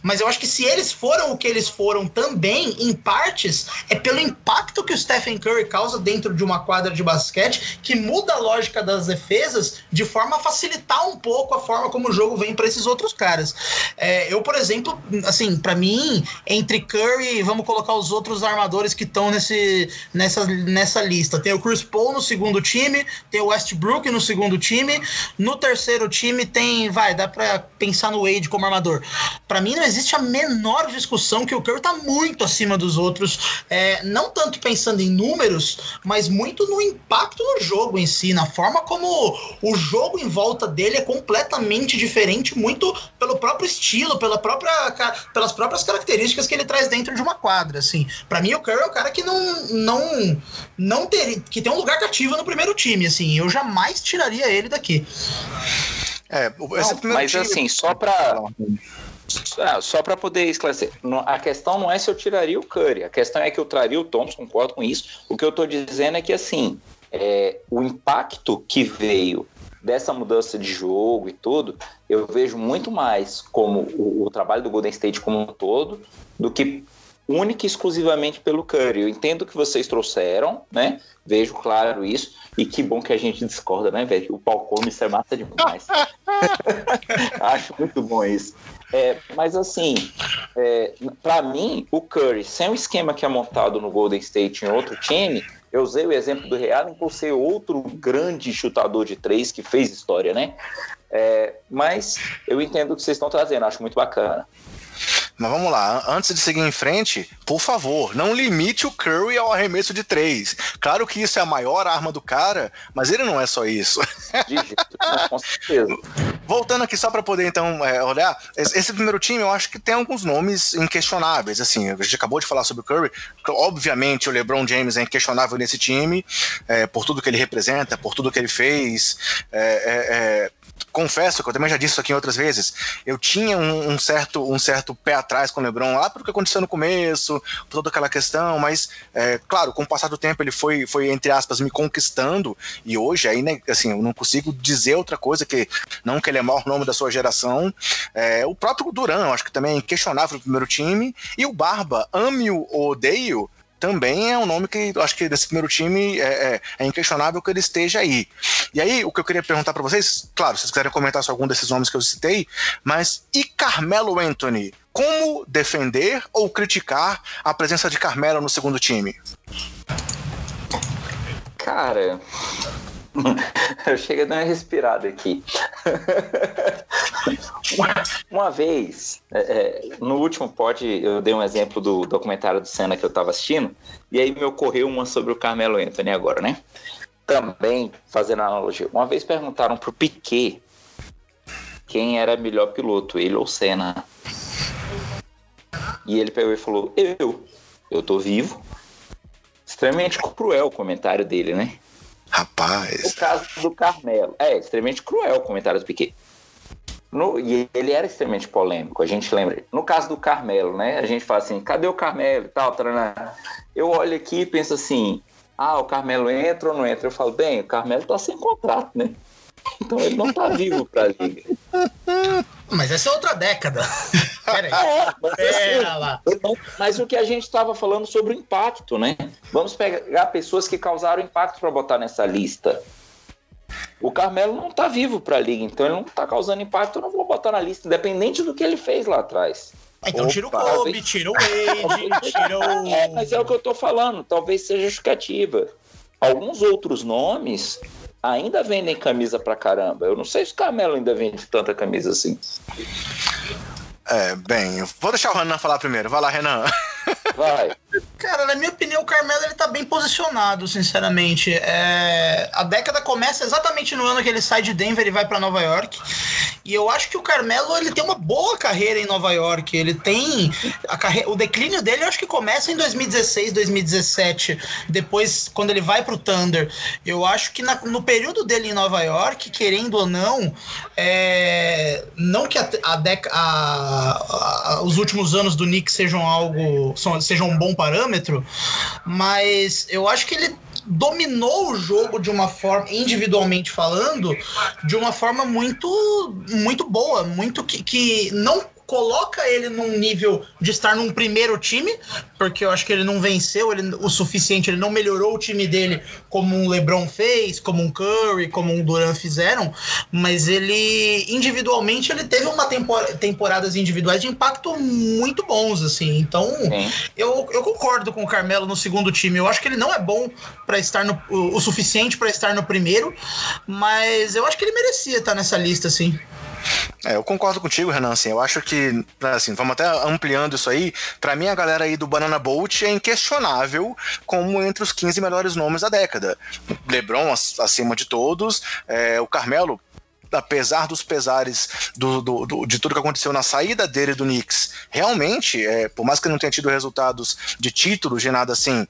mas eu acho que se eles foram o que eles foram também, em partes, é pelo impacto que o Stephen Curry causa dentro de uma quadra de basquete, que muda a lógica das defesas de forma a facilitar um pouco a forma como o jogo vem para esses outros caras. É, eu, por exemplo, assim, para mim, entre Curry, vamos colocar os outros armadores que estão nessa, nessa lista. Tem o Chris Paul no segundo time, tem o Westbrook no segundo time, no terceiro time tem, vai, dá para pensar no Wade como armador. Para mim não existe existe a menor discussão que o Curry está muito acima dos outros, é, não tanto pensando em números, mas muito no impacto no jogo em si, na forma como o jogo em volta dele é completamente diferente, muito pelo próprio estilo, pela própria, pelas próprias características que ele traz dentro de uma quadra. Assim, para mim o Curry é o cara que não, não, não teria, que tem um lugar cativo no primeiro time. Assim, eu jamais tiraria ele daqui. É, não, mas time... assim, só para ah, só para poder esclarecer, a questão não é se eu tiraria o Curry, a questão é que eu traria o Thompson, concordo com isso. O que eu estou dizendo é que, assim, é, o impacto que veio dessa mudança de jogo e tudo, eu vejo muito mais como o, o trabalho do Golden State como um todo do que única e exclusivamente pelo Curry. Eu entendo que vocês trouxeram, né? Vejo claro isso. E que bom que a gente discorda, né, velho? O Paul Comis é massa demais. Acho muito bom isso. É, mas assim, é, para mim, o Curry, sem o esquema que é montado no Golden State em outro time, eu usei o exemplo do Real por ser outro grande chutador de três que fez história, né? É, mas eu entendo o que vocês estão trazendo, acho muito bacana. Mas vamos lá, antes de seguir em frente, por favor, não limite o Curry ao arremesso de três. Claro que isso é a maior arma do cara, mas ele não é só isso. De jeito, com certeza. Voltando aqui só para poder então é, olhar, esse primeiro time eu acho que tem alguns nomes inquestionáveis. Assim, a gente acabou de falar sobre o Curry, obviamente o LeBron James é inquestionável nesse time, é, por tudo que ele representa, por tudo que ele fez. É, é, é confesso que eu também já disse isso aqui outras vezes, eu tinha um, um, certo, um certo pé atrás com o LeBron lá porque aconteceu no começo, toda aquela questão, mas é, claro, com o passar do tempo ele foi, foi entre aspas, me conquistando e hoje aí, né, assim, eu não consigo dizer outra coisa que não que ele é maior nome da sua geração. É, o próprio Duran, acho que também é inquestionável no primeiro time, e o Barba, ame-o ou odeio, também é um nome que acho que desse primeiro time é, é, é, inquestionável que ele esteja aí. E aí, o que eu queria perguntar para vocês, claro, se vocês quiserem comentar sobre algum desses nomes que eu citei, mas e Carmelo Anthony? Como defender ou criticar a presença de Carmelo no segundo time? Cara, eu chego a dar uma respirada aqui. uma, uma, vez, é, é, no último pod, eu dei um exemplo do documentário do Senna que eu estava assistindo, e aí me ocorreu uma sobre o Carmelo Anthony agora, né? Também, fazendo analogia, uma vez perguntaram pro Piquet quem era melhor piloto, ele ou Senna. E ele pegou e falou: Eu, eu tô vivo. Extremamente cruel o comentário dele, né? Rapaz. O caso do Carmelo. É, extremamente cruel o comentário do Piquet. No, e ele era extremamente polêmico, a gente lembra. No caso do Carmelo, né? A gente fala assim, cadê o Carmelo e tal? Tarana. Eu olho aqui e penso assim, ah, o Carmelo entra ou não entra? Eu falo, bem, o Carmelo tá sem contrato, né? Então ele não tá vivo pra liga. Mas essa é outra década. Peraí. É, mas, Pera assim, lá. mas o que a gente estava falando sobre o impacto, né? Vamos pegar pessoas que causaram impacto para botar nessa lista. O Carmelo não está vivo para a liga, então ele não está causando impacto, eu não vou botar na lista, independente do que ele fez lá atrás. Ah, então Opa, tira o Kobe, talvez... tira o Wade, tira o. É, mas é o que eu estou falando, talvez seja justificativa. Alguns outros nomes ainda vendem camisa pra caramba. Eu não sei se o Carmelo ainda vende tanta camisa assim. É, bem, vou deixar o Renan falar primeiro. Vai lá, Renan. Vai. Cara, na minha opinião, o Carmelo ele tá bem posicionado, sinceramente. É... A década começa exatamente no ano que ele sai de Denver e vai para Nova York. E eu acho que o Carmelo ele tem uma boa carreira em Nova York. Ele tem a carre... o declínio dele, eu acho que começa em 2016, 2017. Depois, quando ele vai pro Thunder, eu acho que na... no período dele em Nova York, querendo ou não, é... não que a, a, a... a... os últimos anos do Knicks sejam algo sejam um bom parâmetro, mas eu acho que ele dominou o jogo de uma forma, individualmente falando, de uma forma muito, muito boa, muito que, que não coloca ele num nível de estar num primeiro time, porque eu acho que ele não venceu ele, o suficiente, ele não melhorou o time dele como um LeBron fez, como um Curry, como um Durant fizeram, mas ele individualmente ele teve uma tempor temporadas individuais de impacto muito bons assim. Então, eu, eu concordo com o Carmelo no segundo time. Eu acho que ele não é bom para estar no o, o suficiente para estar no primeiro, mas eu acho que ele merecia estar nessa lista assim. É, eu concordo contigo, Renan. Assim, eu acho que, assim, vamos até ampliando isso aí. Para mim, a galera aí do Banana Boat é inquestionável como entre os 15 melhores nomes da década. LeBron acima de todos, é, o Carmelo apesar dos pesares do, do, do, de tudo que aconteceu na saída dele do Knicks, realmente, é, por mais que não tenha tido resultados de títulos, de nada assim,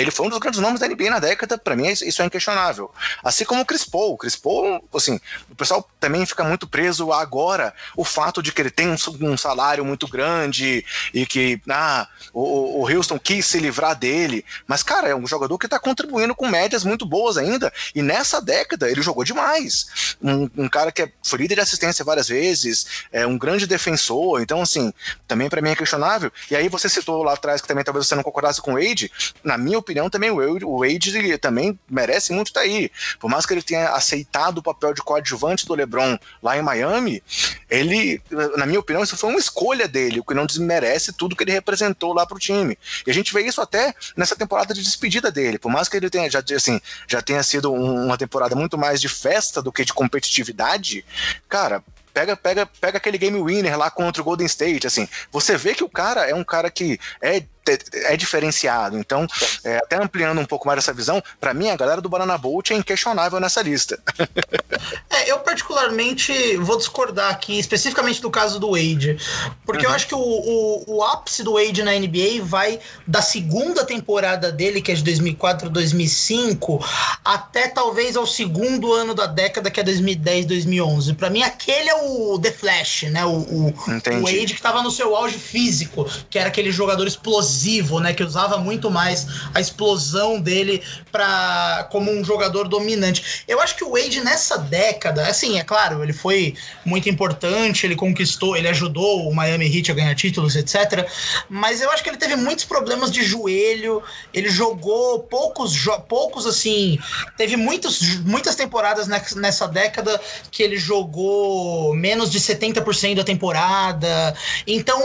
ele foi um dos grandes nomes da NBA na década, para mim isso é inquestionável. Assim como o Chris Paul. O Chris Paul, assim, o pessoal também fica muito preso agora o fato de que ele tem um, salário muito grande e que ah, o, o Houston quis se livrar dele. Mas, cara, é um jogador que está contribuindo com médias muito boas ainda. E nessa década ele jogou demais. Um, um cara que é, foi líder de assistência várias vezes, é um grande defensor. Então, assim, também para mim é questionável. E aí você citou lá atrás que também talvez você não concordasse com o Wade. Na minha opinião, opinião, também o Wade também merece muito estar tá aí. Por mais que ele tenha aceitado o papel de coadjuvante do LeBron lá em Miami, ele, na minha opinião, isso foi uma escolha dele, o que não desmerece tudo que ele representou lá pro time. E a gente vê isso até nessa temporada de despedida dele. Por mais que ele tenha já, assim, já tenha sido uma temporada muito mais de festa do que de competitividade, cara, pega, pega, pega aquele game winner lá contra o Golden State, assim, você vê que o cara é um cara que é é diferenciado. Então, é, até ampliando um pouco mais essa visão, para mim a galera do Banana Boat é inquestionável nessa lista. é, eu particularmente vou discordar aqui, especificamente do caso do Wade, porque uhum. eu acho que o, o, o, ápice do Wade na NBA vai da segunda temporada dele, que é de 2004 2005, até talvez ao segundo ano da década, que é 2010 2011. Para mim, aquele é o The Flash, né? O, o, o Wade que estava no seu auge físico, que era aquele jogador explosivo explosivo, né? Que usava muito mais a explosão dele para como um jogador dominante. Eu acho que o Wade nessa década, assim, é claro, ele foi muito importante, ele conquistou, ele ajudou o Miami Heat a ganhar títulos, etc. Mas eu acho que ele teve muitos problemas de joelho, ele jogou poucos, poucos assim, teve muitos, muitas temporadas nessa década que ele jogou menos de 70% da temporada. Então,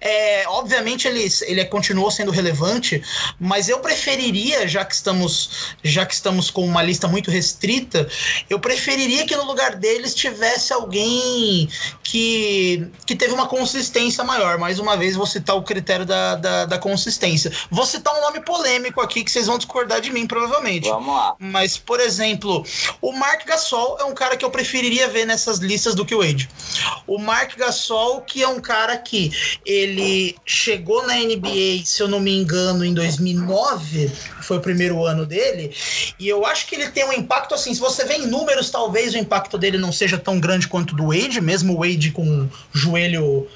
é, obviamente ele, ele é continuou sendo relevante, mas eu preferiria, já que estamos, já que estamos com uma lista muito restrita, eu preferiria que no lugar deles tivesse alguém que, que teve uma consistência maior. Mais uma vez, vou citar o critério da, da, da consistência. Vou citar um nome polêmico aqui que vocês vão discordar de mim, provavelmente. Vamos lá. Mas, por exemplo, o Mark Gasol é um cara que eu preferiria ver nessas listas do que o Wade. O Mark Gasol, que é um cara que ele chegou na NBA se eu não me engano, em 2009, foi o primeiro ano dele, e eu acho que ele tem um impacto assim, se você vê em números, talvez o impacto dele não seja tão grande quanto o do Wade, mesmo o Wade com joelho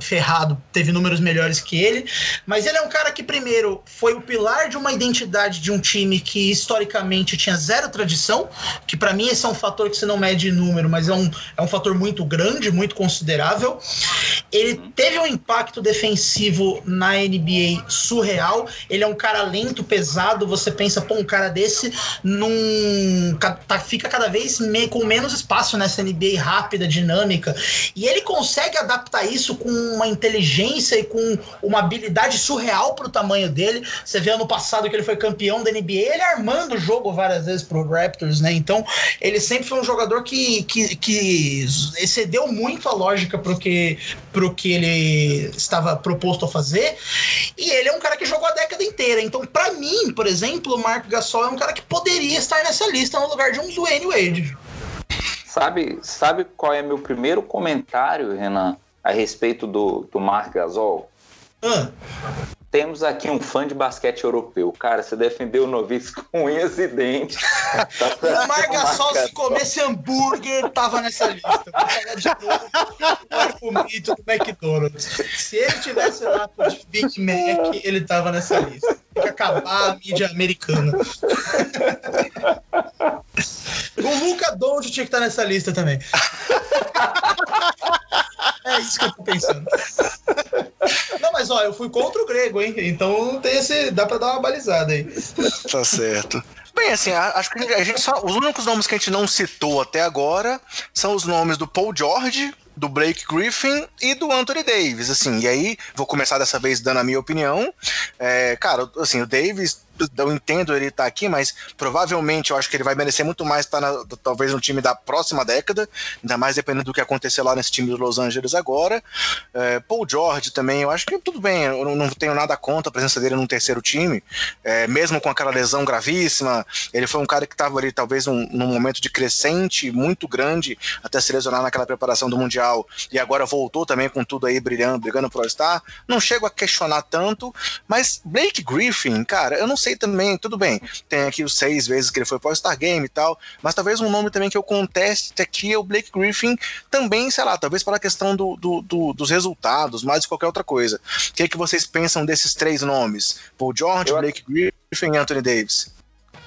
ferrado, teve números melhores que ele, mas ele é um cara que, primeiro, foi o pilar de uma identidade de um time que historicamente tinha zero tradição, que para mim esse é um fator que você não mede em número, mas é um, é um fator muito grande, muito considerável. Ele teve um impacto defensivo na NBA surreal, ele é um cara lento, pesado, você pensa, pô, um cara desse num, tá, fica cada vez com menos espaço nessa NBA rápida, dinâmica, e ele consegue adaptar isso com uma inteligência e com uma habilidade surreal para o tamanho dele. Você vê ano passado que ele foi campeão da NBA, ele armando o jogo várias vezes pro Raptors, né? Então, ele sempre foi um jogador que, que, que excedeu muito a lógica pro que, pro que ele estava proposto a fazer. E ele é um cara que jogou a década inteira. Então, para mim, por exemplo, o Mark Gasol é um cara que poderia estar nessa lista no lugar de um Dwayne Wade. Sabe, sabe qual é meu primeiro comentário, Renan? A respeito do, do Marc Gasol? Ah. Temos aqui um fã de basquete europeu. Cara, você defendeu o noviço com unhas e dentes. tá o Marc Gasol, se comesse hambúrguer, tava nessa lista. Vou de novo o mito do McDonald's. Se ele tivesse lá com o Big Mac, ele tava nessa lista. Tem que acabar a mídia americana. o Luca Doncic tinha que estar nessa lista também. É isso que eu tô pensando. Não, mas ó, eu fui contra o grego, hein? Então tem esse. dá pra dar uma balizada aí. Tá certo. Bem, assim, acho que a gente só. Os únicos nomes que a gente não citou até agora são os nomes do Paul George, do Blake Griffin e do Anthony Davis, assim, e aí vou começar dessa vez dando a minha opinião, é, cara, assim, o Davis eu entendo ele estar tá aqui, mas provavelmente eu acho que ele vai merecer muito mais estar tá talvez no time da próxima década, ainda mais dependendo do que acontecer lá nesse time dos Los Angeles agora. É, Paul George também, eu acho que tudo bem, eu não tenho nada contra a presença dele num terceiro time, é, mesmo com aquela lesão gravíssima, ele foi um cara que estava ali talvez num, num, momento de crescente muito grande até se lesionar naquela preparação do Mundial e agora voltou também com tudo aí brilhando, brigando pro All-Star. Não chego a questionar tanto, mas Blake Griffin, cara, eu não sei sei também, tudo bem, tem aqui os seis vezes que ele foi para o Star Game e tal, mas talvez um nome também que eu conteste aqui é o Blake Griffin, também, sei lá, talvez pela questão do, do, do dos resultados, mais de qualquer outra coisa. O que, é que vocês pensam desses três nomes? Paul George, eu... Blake Griffin e Anthony Davis?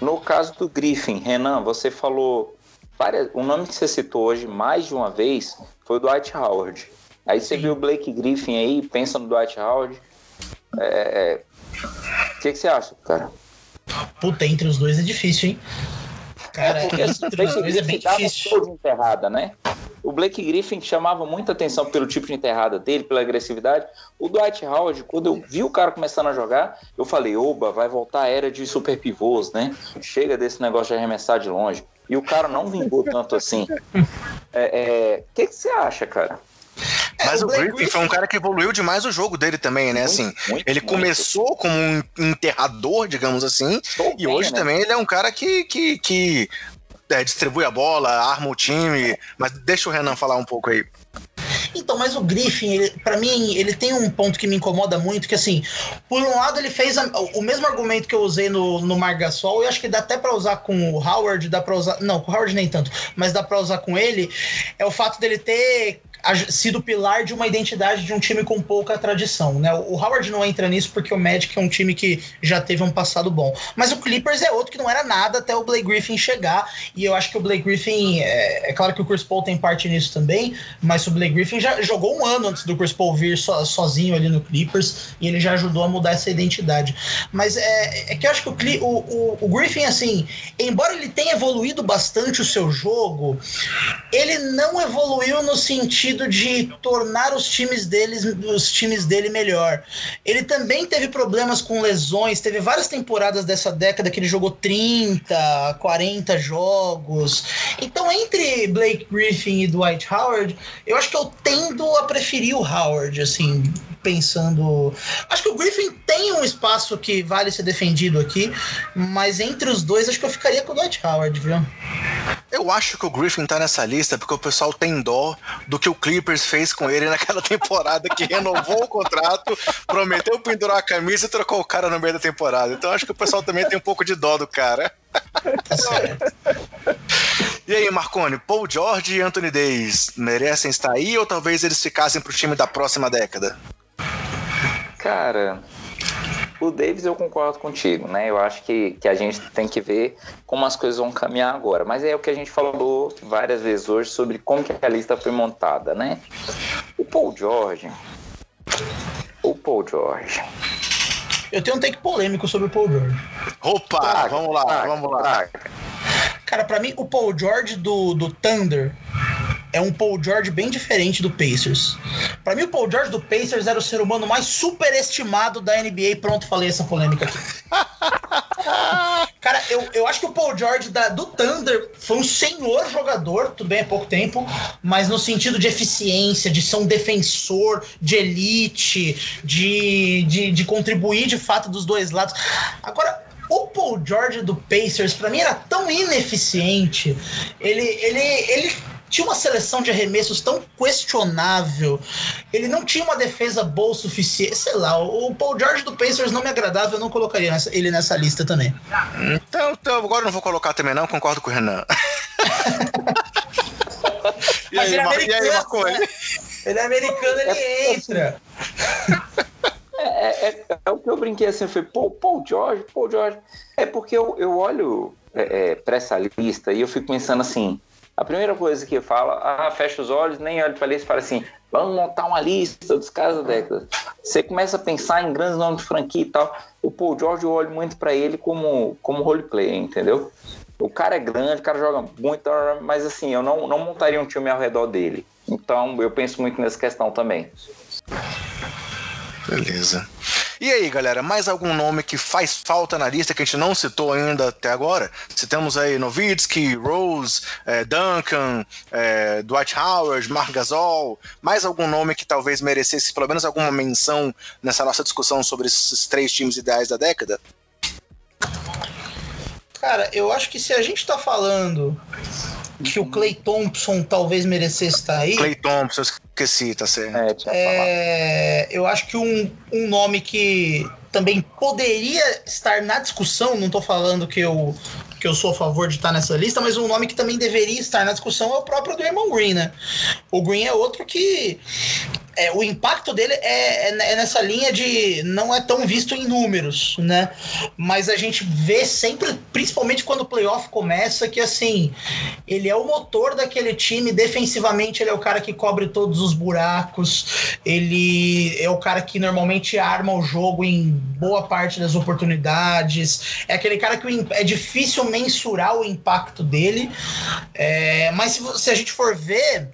No caso do Griffin, Renan, você falou. Várias, o nome que você citou hoje mais de uma vez foi o Dwight Howard. Aí você Sim. viu o Blake Griffin aí, pensa no Dwight Howard. É, o que, que, você acha, cara? puta, entre os dois é difícil, hein? Cara, é porque entre os dois é bem difícil. De enterrada, né? O Blake Griffin chamava muita atenção pelo tipo de enterrada dele, pela agressividade. O Dwight Howard, quando eu vi o cara começando a jogar, eu falei, oba, vai voltar a era de super pivôs, né? Chega desse negócio de arremessar de longe. E o cara não vingou tanto assim. O é, é... que, que você acha, cara? É, Mas o, o Griffin foi um cara que evoluiu demais o jogo dele também, né? Assim, muito, ele muito. começou como um enterrador, digamos assim, e bem, hoje né? também ele é um cara que, que, que é, distribui a bola, arma o time. Mas deixa o Renan falar um pouco aí. Então, mas o Griffin, para mim, ele tem um ponto que me incomoda muito, que assim, por um lado ele fez a, o mesmo argumento que eu usei no, no Margasol, e acho que dá até para usar com o Howard, dá para usar, não, com o Howard nem tanto, mas dá para usar com ele, é o fato dele ter sido pilar de uma identidade de um time com pouca tradição, né? O Howard não entra nisso porque o Magic é um time que já teve um passado bom, mas o Clippers é outro que não era nada até o Blake Griffin chegar, e eu acho que o Blake Griffin, é, é claro que o Chris Paul tem parte nisso também, mas o Blake Griffin já jogou um ano antes do Chris Paul vir so, sozinho ali no Clippers, e ele já ajudou a mudar essa identidade. Mas é, é que eu acho que o, o, o Griffin, assim, embora ele tenha evoluído bastante o seu jogo, ele não evoluiu no sentido sentido de tornar os times deles, os times dele melhor. Ele também teve problemas com lesões, teve várias temporadas dessa década que ele jogou 30, 40 jogos. Então, entre Blake Griffin e Dwight Howard, eu acho que eu tendo a preferir o Howard, assim, pensando. Acho que o Griffin tem um espaço que vale ser defendido aqui, mas entre os dois, acho que eu ficaria com o Dwight Howard, viu? Eu acho que o Griffin tá nessa lista porque o pessoal tem dó do que o Clippers fez com ele naquela temporada que renovou o contrato, prometeu pendurar a camisa e trocou o cara no meio da temporada. Então acho que o pessoal também tem um pouco de dó do cara. Tá certo. E aí, Marconi, Paul George e Anthony Davis merecem estar aí ou talvez eles ficassem pro time da próxima década? Cara, o Davis eu concordo contigo, né? Eu acho que, que a gente tem que ver como as coisas vão caminhar agora. Mas é o que a gente falou várias vezes hoje sobre como que a lista foi montada, né? O Paul George. O Paul George. Eu tenho um take polêmico sobre o Paul George. Opa, vamos lá, vamos lá. Traga. Cara, para mim, o Paul George do, do Thunder é um Paul George bem diferente do Pacers. Para mim, o Paul George do Pacers era o ser humano mais superestimado da NBA. Pronto, falei essa polêmica aqui. Cara, eu, eu acho que o Paul George da, do Thunder foi um senhor jogador, tudo bem, é pouco tempo, mas no sentido de eficiência, de ser um defensor, de elite, de, de, de contribuir de fato dos dois lados. Agora, o Paul George do Pacers, para mim, era tão ineficiente. Ele, ele, ele tinha uma seleção de arremessos tão questionável. Ele não tinha uma defesa boa o suficiente. Sei lá, o Paul George do Pacers não me agradava, eu não colocaria nessa, ele nessa lista também. Então, então, agora eu não vou colocar também, não, concordo com o Renan. Mas aí, ele é americano. Aí, né? Ele é americano, ele é, entra. É, é, é, é, o que eu brinquei assim, foi, pô, Paul George, Paul George. É porque eu, eu olho é, é para essa lista e eu fico pensando assim, a primeira coisa que fala, ah, fecha os olhos, nem olha para a lista e fala assim, vamos montar uma lista dos caras da década. Você começa a pensar em grandes nomes de franquia e tal. O Paul George eu olho muito para ele como, como roleplay, entendeu? O cara é grande, o cara joga muito, mas assim, eu não, não montaria um time ao redor dele. Então eu penso muito nessa questão também. Beleza. E aí, galera, mais algum nome que faz falta na lista que a gente não citou ainda até agora? Citamos aí Novitsky, Rose, é, Duncan, é, Dwight Howard, Mark Gasol. Mais algum nome que talvez merecesse pelo menos alguma menção nessa nossa discussão sobre esses três times ideais da década? Cara, eu acho que se a gente tá falando que o Clay Thompson talvez merecesse estar aí. Clay Thompson, esqueci, tá certo. É, é, eu acho que um, um nome que também poderia estar na discussão, não tô falando que eu, que eu sou a favor de estar nessa lista, mas um nome que também deveria estar na discussão é o próprio Draymond Green, né? O Green é outro que é, o impacto dele é, é, é, nessa linha de não é tão visto em números, né? Mas a gente vê sempre, principalmente quando o playoff começa, que assim, ele é o motor daquele time, defensivamente ele é o cara que cobre todos os buracos, ele é o cara que normalmente arma o jogo em boa parte das oportunidades, é aquele cara que é difícil mensurar o impacto dele, é, mas se, se, a gente for ver,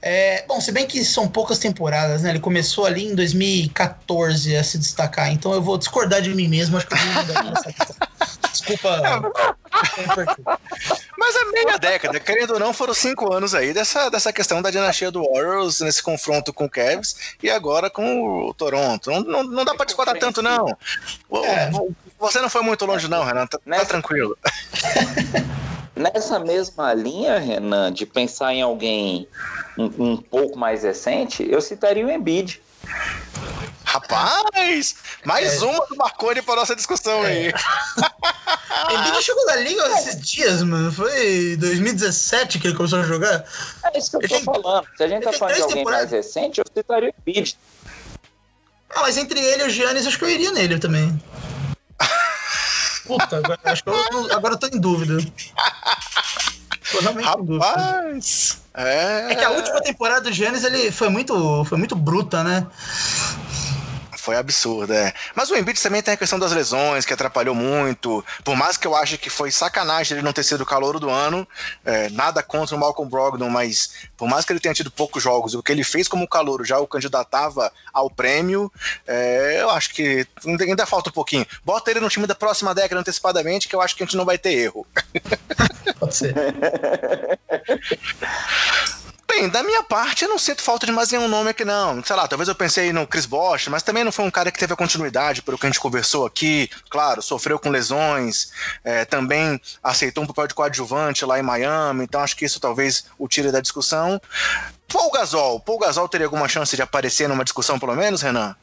é, bom, se bem que são poucas temporadas, né? Ele começou ali em 2014 a se destacar, então eu vou discordar de mim mesmo, acho que eu vou mudar nessa questão. Desculpa. Mas é meia década, querendo ou não, foram cinco anos aí dessa, dessa questão da dinastia do Warriors nesse confronto com o Cavs e agora com o Toronto. Não, não, não dá pra discordar tanto, não. É. Você não foi muito longe, não, Renan. Tá, tá tranquilo. Nessa mesma linha, Renan, de pensar em alguém um, um pouco mais recente, eu citaria o Embiid. Rapaz, mais é. uma do Marconi para nossa discussão é. aí. Embiid chegou na liga esses dias, mano. Foi 2017 que ele começou a jogar. É isso que eu ele tô tem... falando. Se a gente tá falando de alguém mais recente, eu citaria o Embiid. Ah, mas entre ele e o Giannis, acho que eu iria nele também. Puta, agora, acho que eu, agora eu tô em dúvida. Tô realmente Rapaz, em dúvida. É... é que a última temporada do Giannis ele foi muito, foi muito bruta, né? Foi absurdo, é. Mas o Embiid também tem a questão das lesões, que atrapalhou muito. Por mais que eu ache que foi sacanagem ele não ter sido o calor do ano, é, nada contra o Malcolm Brogdon, mas por mais que ele tenha tido poucos jogos, o que ele fez como calor já o candidatava ao prêmio, é, eu acho que ainda falta um pouquinho. Bota ele no time da próxima década antecipadamente, que eu acho que a gente não vai ter erro. Pode ser. Bem, da minha parte, eu não sinto falta de mais nenhum nome aqui, não. Sei lá, talvez eu pensei no Chris Bosh, mas também não foi um cara que teve a continuidade, pelo que a gente conversou aqui. Claro, sofreu com lesões, é, também aceitou um papel de coadjuvante lá em Miami, então acho que isso talvez o tire da discussão. Paul Gasol, Paul Gasol teria alguma chance de aparecer numa discussão, pelo menos, Renan?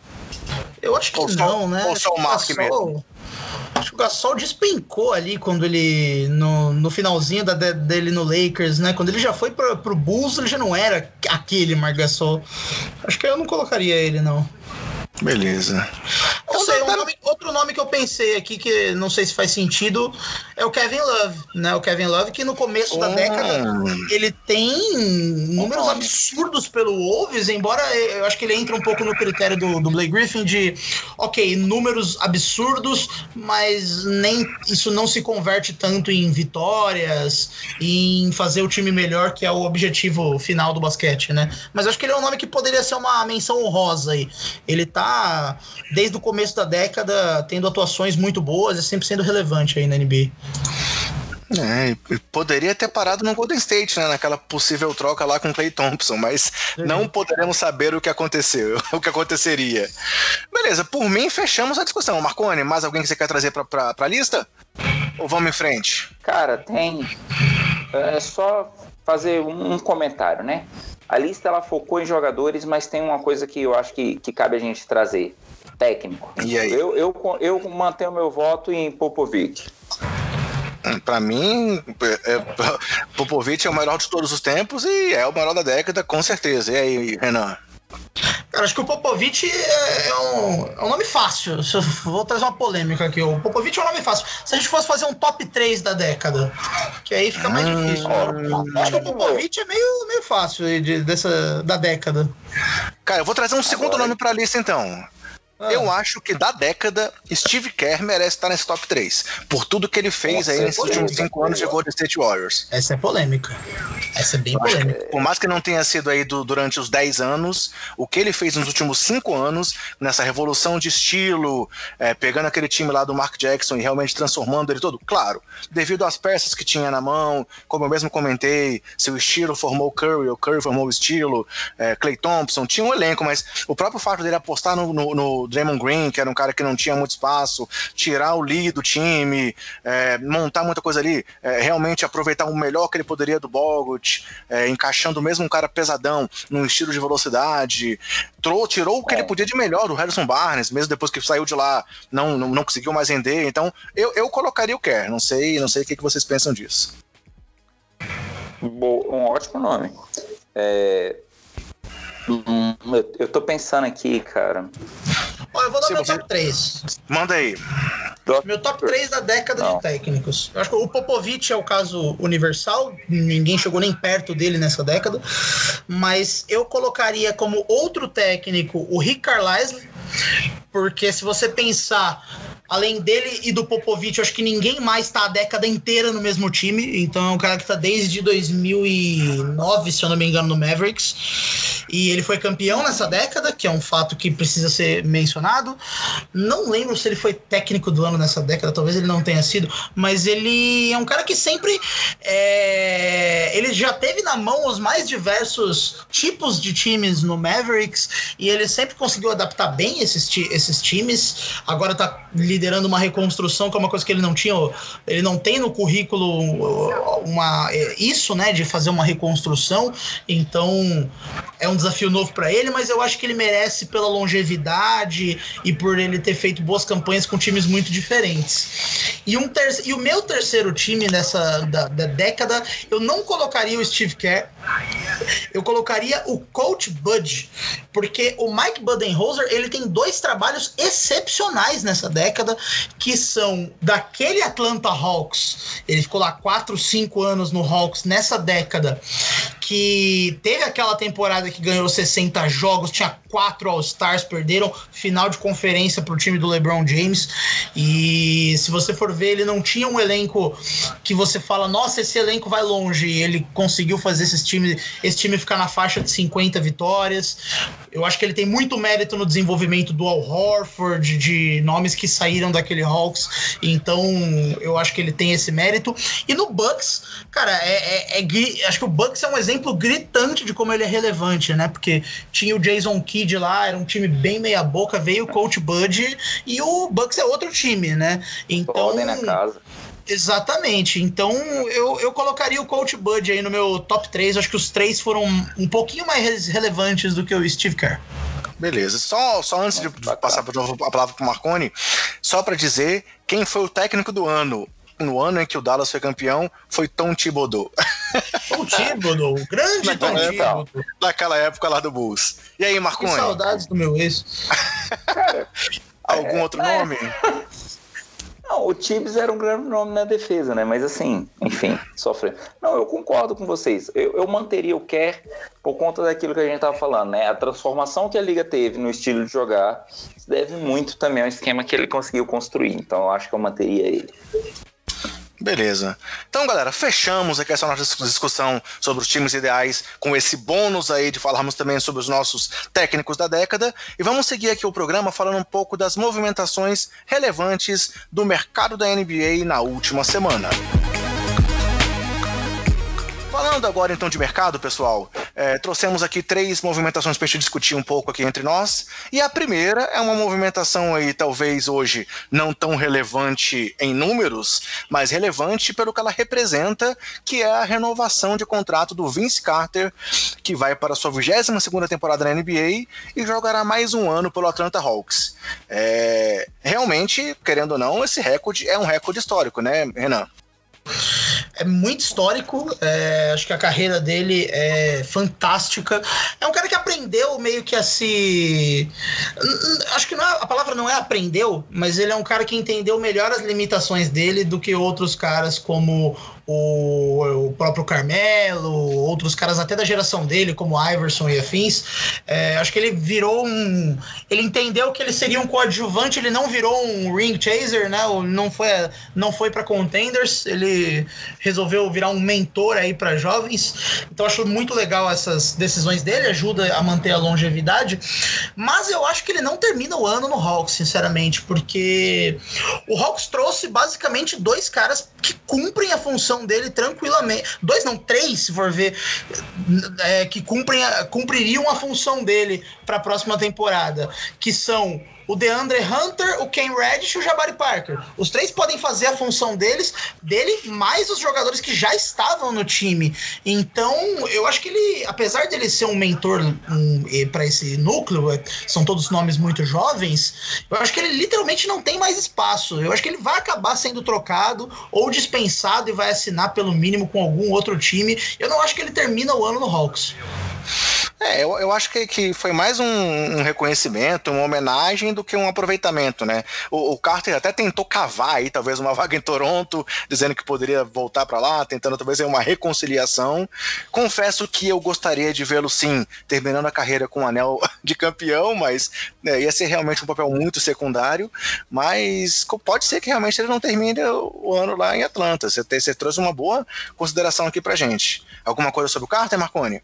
Eu acho que ou não, só, né? Ou só o Mark mesmo? Acho que o Gasol despencou ali quando ele. No, no finalzinho da, dele no Lakers, né? Quando ele já foi pro, pro Bulls, ele já não era aquele Marc Gasol. Acho que eu não colocaria ele, não. Beleza. Sei, um nome, outro nome que eu pensei aqui, que não sei se faz sentido, é o Kevin Love, né? O Kevin Love, que no começo da década ele tem números absurdos pelo Wolves, embora eu acho que ele entra um pouco no critério do, do Blake Griffin de, ok, números absurdos, mas nem isso não se converte tanto em vitórias, em fazer o time melhor, que é o objetivo final do basquete, né? Mas eu acho que ele é um nome que poderia ser uma menção honrosa aí. Ele tá desde o começo da década, tendo atuações muito boas e sempre sendo relevante aí na NBA. É, poderia ter parado no Golden State, né? Naquela possível troca lá com o Clay Thompson, mas é. não poderemos saber o que aconteceu, o que aconteceria. Beleza, por mim, fechamos a discussão. Marconi, mais alguém que você quer trazer pra, pra, pra lista? Ou vamos em frente? Cara, tem. É só fazer um comentário, né? A lista ela focou em jogadores, mas tem uma coisa que eu acho que, que cabe a gente trazer: técnico. E aí? Eu, eu, eu mantenho meu voto em Popovic. Para mim, é, é, Popovic é o melhor de todos os tempos e é o melhor da década, com certeza. E aí, Renan? Cara, acho que o Popovic é, é um, é um nome fácil. Eu vou trazer uma polêmica aqui. O Popovic é um nome fácil. Se a gente fosse fazer um top 3 da década, que aí fica mais difícil. Né? Acho que o Popovic é meio, meio fácil de, dessa, da década. Cara, eu vou trazer um segundo Agora... nome pra lista então. Ah. Eu acho que da década, Steve Kerr merece estar nesse top 3. Por tudo que ele fez Essa aí é nesses últimos 5 anos de Golden State Warriors. Essa é polêmica. Essa é bem polêmica. por mais que não tenha sido aí do, durante os 10 anos, o que ele fez nos últimos 5 anos, nessa revolução de estilo, é, pegando aquele time lá do Mark Jackson e realmente transformando ele todo, claro, devido às peças que tinha na mão, como eu mesmo comentei, seu estilo formou o Curry, o Curry formou o estilo, é, Clay Thompson, tinha um elenco, mas o próprio fato dele apostar no, no, no Draymond Green, que era um cara que não tinha muito espaço, tirar o lead do time, é, montar muita coisa ali, é, realmente aproveitar o melhor que ele poderia do Bogut, é, encaixando mesmo um cara pesadão num estilo de velocidade, trou, tirou o que ele é. podia de melhor do Harrison Barnes, mesmo depois que saiu de lá, não, não, não conseguiu mais render. Então, eu, eu colocaria o Kerr, não sei, não sei o que, que vocês pensam disso. um ótimo nome. É, Hum, eu, tô pensando aqui, cara. Ó, eu vou dar Se meu você... top 3. Manda aí. Meu top 3 da década Não. de técnicos. Eu acho que o Popovich é o caso universal, ninguém chegou nem perto dele nessa década. Mas eu colocaria como outro técnico o Rick Carlisle, porque se você pensar além dele e do Popovich, eu acho que ninguém mais está a década inteira no mesmo time. Então é um cara que está desde 2009, se eu não me engano, no Mavericks. E ele foi campeão nessa década, que é um fato que precisa ser mencionado. Não lembro se ele foi técnico do ano nessa década, talvez ele não tenha sido, mas ele é um cara que sempre. É... Ele já teve na mão os mais diversos tipos de times no Mavericks e ele sempre conseguiu adaptar bem esses, esses times. Agora está liderando uma reconstrução, que é uma coisa que ele não tinha, ele não tem no currículo uma, é, isso, né, de fazer uma reconstrução. Então é um desafio novo para ele, mas eu acho que ele merece pela longevidade e por ele ter feito boas campanhas com times muito diferentes. E, um ter e o meu terceiro time nessa da, da década, eu não colocaria o Steve Kerr, eu colocaria o Coach Bud, porque o Mike Budenholzer ele tem dois trabalhos excepcionais nessa década que são daquele Atlanta Hawks, ele ficou lá 4, 5 anos no Hawks nessa década, que teve aquela temporada que ganhou 60 jogos, tinha quatro All-Stars, perderam final de conferência pro time do LeBron James. E se você for ver, ele não tinha um elenco que você fala, nossa, esse elenco vai longe. E ele conseguiu fazer esses time, esse time ficar na faixa de 50 vitórias. Eu acho que ele tem muito mérito no desenvolvimento do Al Horford, de nomes que saíram daquele Hawks. Então, eu acho que ele tem esse mérito. E no Bucks, cara, é, é, é acho que o Bucks é um exemplo gritante de como ele é relevante, né? Porque tinha o Jason Kidd lá, era um time bem meia boca, veio o Coach Bud e o Bucks é outro time, né? Então, na casa. Exatamente. Então eu, eu colocaria o Coach Bud aí no meu top 3. Acho que os três foram um pouquinho mais relevantes do que o Steve Kerr. Beleza. Só, só antes de passar a palavra para o Marconi, só para dizer quem foi o técnico do ano no ano em que o Dallas foi campeão, foi Tom Thibodeau. Tom Thibodeau, o grande Naquela Tom Thibodeau. Naquela época lá do Bulls. E aí, Marconi? Que saudades do meu ex. Algum outro é. nome? Não, o Tibbs era um grande nome na defesa, né? Mas assim, enfim, sofre. Não, eu concordo com vocês. Eu, eu manteria o Kerr por conta daquilo que a gente estava falando, né? A transformação que a liga teve no estilo de jogar deve muito também ao esquema que ele conseguiu construir. Então eu acho que eu manteria ele. Beleza. Então, galera, fechamos aqui essa nossa discussão sobre os times ideais, com esse bônus aí de falarmos também sobre os nossos técnicos da década. E vamos seguir aqui o programa falando um pouco das movimentações relevantes do mercado da NBA na última semana. Falando agora então de mercado, pessoal, é, trouxemos aqui três movimentações para a gente discutir um pouco aqui entre nós. E a primeira é uma movimentação aí, talvez hoje não tão relevante em números, mas relevante pelo que ela representa, que é a renovação de contrato do Vince Carter, que vai para a sua 22 segunda temporada na NBA e jogará mais um ano pelo Atlanta Hawks. É, realmente, querendo ou não, esse recorde é um recorde histórico, né, Renan? É muito histórico. É, acho que a carreira dele é fantástica. É um cara que aprendeu meio que a se. Acho que é, a palavra não é aprendeu, mas ele é um cara que entendeu melhor as limitações dele do que outros caras como o, o próprio Carmelo, outros caras até da geração dele, como Iverson e afins. É, acho que ele virou um. Ele entendeu que ele seria um coadjuvante, ele não virou um ring chaser, né? Não foi, não foi para contenders, ele resolveu virar um mentor aí para jovens. Então acho muito legal essas decisões dele, ajuda a manter a longevidade. Mas eu acho que ele não termina o ano no Hawks, sinceramente, porque o Hawks trouxe basicamente dois caras que cumprem a função dele tranquilamente. Dois, não, três, se for ver, é, que cumprem, cumpririam a função dele para a próxima temporada, que são o DeAndre Hunter, o Ken Reddish e o Jabari Parker. Os três podem fazer a função deles, dele, mais os jogadores que já estavam no time. Então, eu acho que ele, apesar dele ser um mentor um, para esse núcleo, é, são todos nomes muito jovens, eu acho que ele literalmente não tem mais espaço. Eu acho que ele vai acabar sendo trocado ou dispensado e vai assinar pelo mínimo com algum outro time. Eu não acho que ele termina o ano no Hawks. É, eu, eu acho que, que foi mais um, um reconhecimento, uma homenagem do que um aproveitamento, né? O, o, Carter até tentou cavar aí, talvez, uma vaga em Toronto, dizendo que poderia voltar para lá, tentando talvez uma reconciliação. Confesso que eu gostaria de vê-lo, sim, terminando a carreira com um anel de campeão, mas né, ia ser realmente um papel muito secundário. Mas pode ser que realmente ele não termine o ano lá em Atlanta. Você, você trouxe uma boa consideração aqui pra gente. Alguma coisa sobre o Carter, Marconi?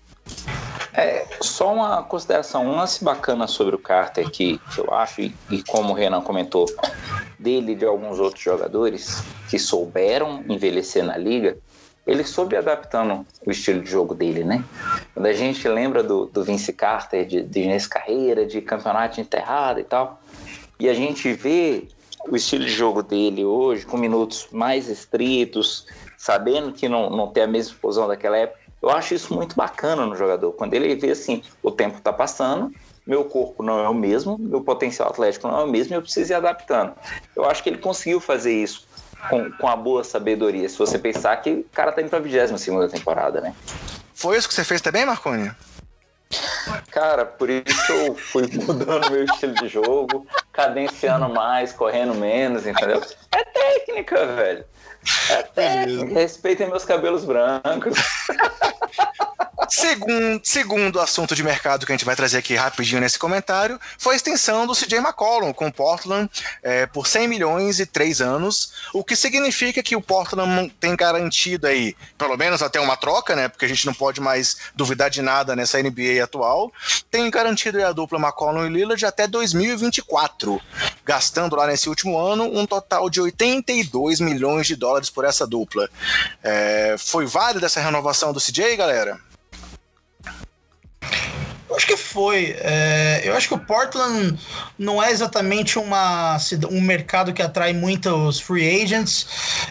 É, só uma consideração, um lance bacana sobre o Carter que, que eu acho, e, e como o Renan comentou, dele e de alguns outros jogadores que souberam envelhecer na liga, ele soube adaptando o estilo de jogo dele, né? Quando a gente lembra do, do Vince Carter de, de carreira, de campeonato enterrado e tal, e a gente vê o estilo de jogo dele hoje, com minutos mais estritos, sabendo que não, não tem a mesma explosão daquela época, eu acho isso muito bacana no jogador. Quando ele vê assim, o tempo está passando, meu corpo não é o mesmo, meu potencial atlético não é o mesmo, eu preciso ir adaptando. Eu acho que ele conseguiu fazer isso com, com a boa sabedoria. Se você pensar que o cara tá indo pra 22 temporada, né? Foi isso que você fez também, Marconi? Cara, por isso eu fui mudando meu estilo de jogo, cadenciando mais, correndo menos, entendeu? É técnica, velho. É técnica. Respeitem meus cabelos brancos. Segundo, segundo assunto de mercado que a gente vai trazer aqui rapidinho nesse comentário foi a extensão do CJ McCollum com o Portland é, por 100 milhões e 3 anos, o que significa que o Portland tem garantido aí, pelo menos até uma troca, né? Porque a gente não pode mais duvidar de nada nessa NBA atual, tem garantido a dupla McCollum e Lillard até 2024, gastando lá nesse último ano um total de 82 milhões de dólares por essa dupla. É, foi válida essa renovação do CJ, galera? Eu acho que foi. É, eu acho que o Portland não é exatamente uma, um mercado que atrai muitos free agents.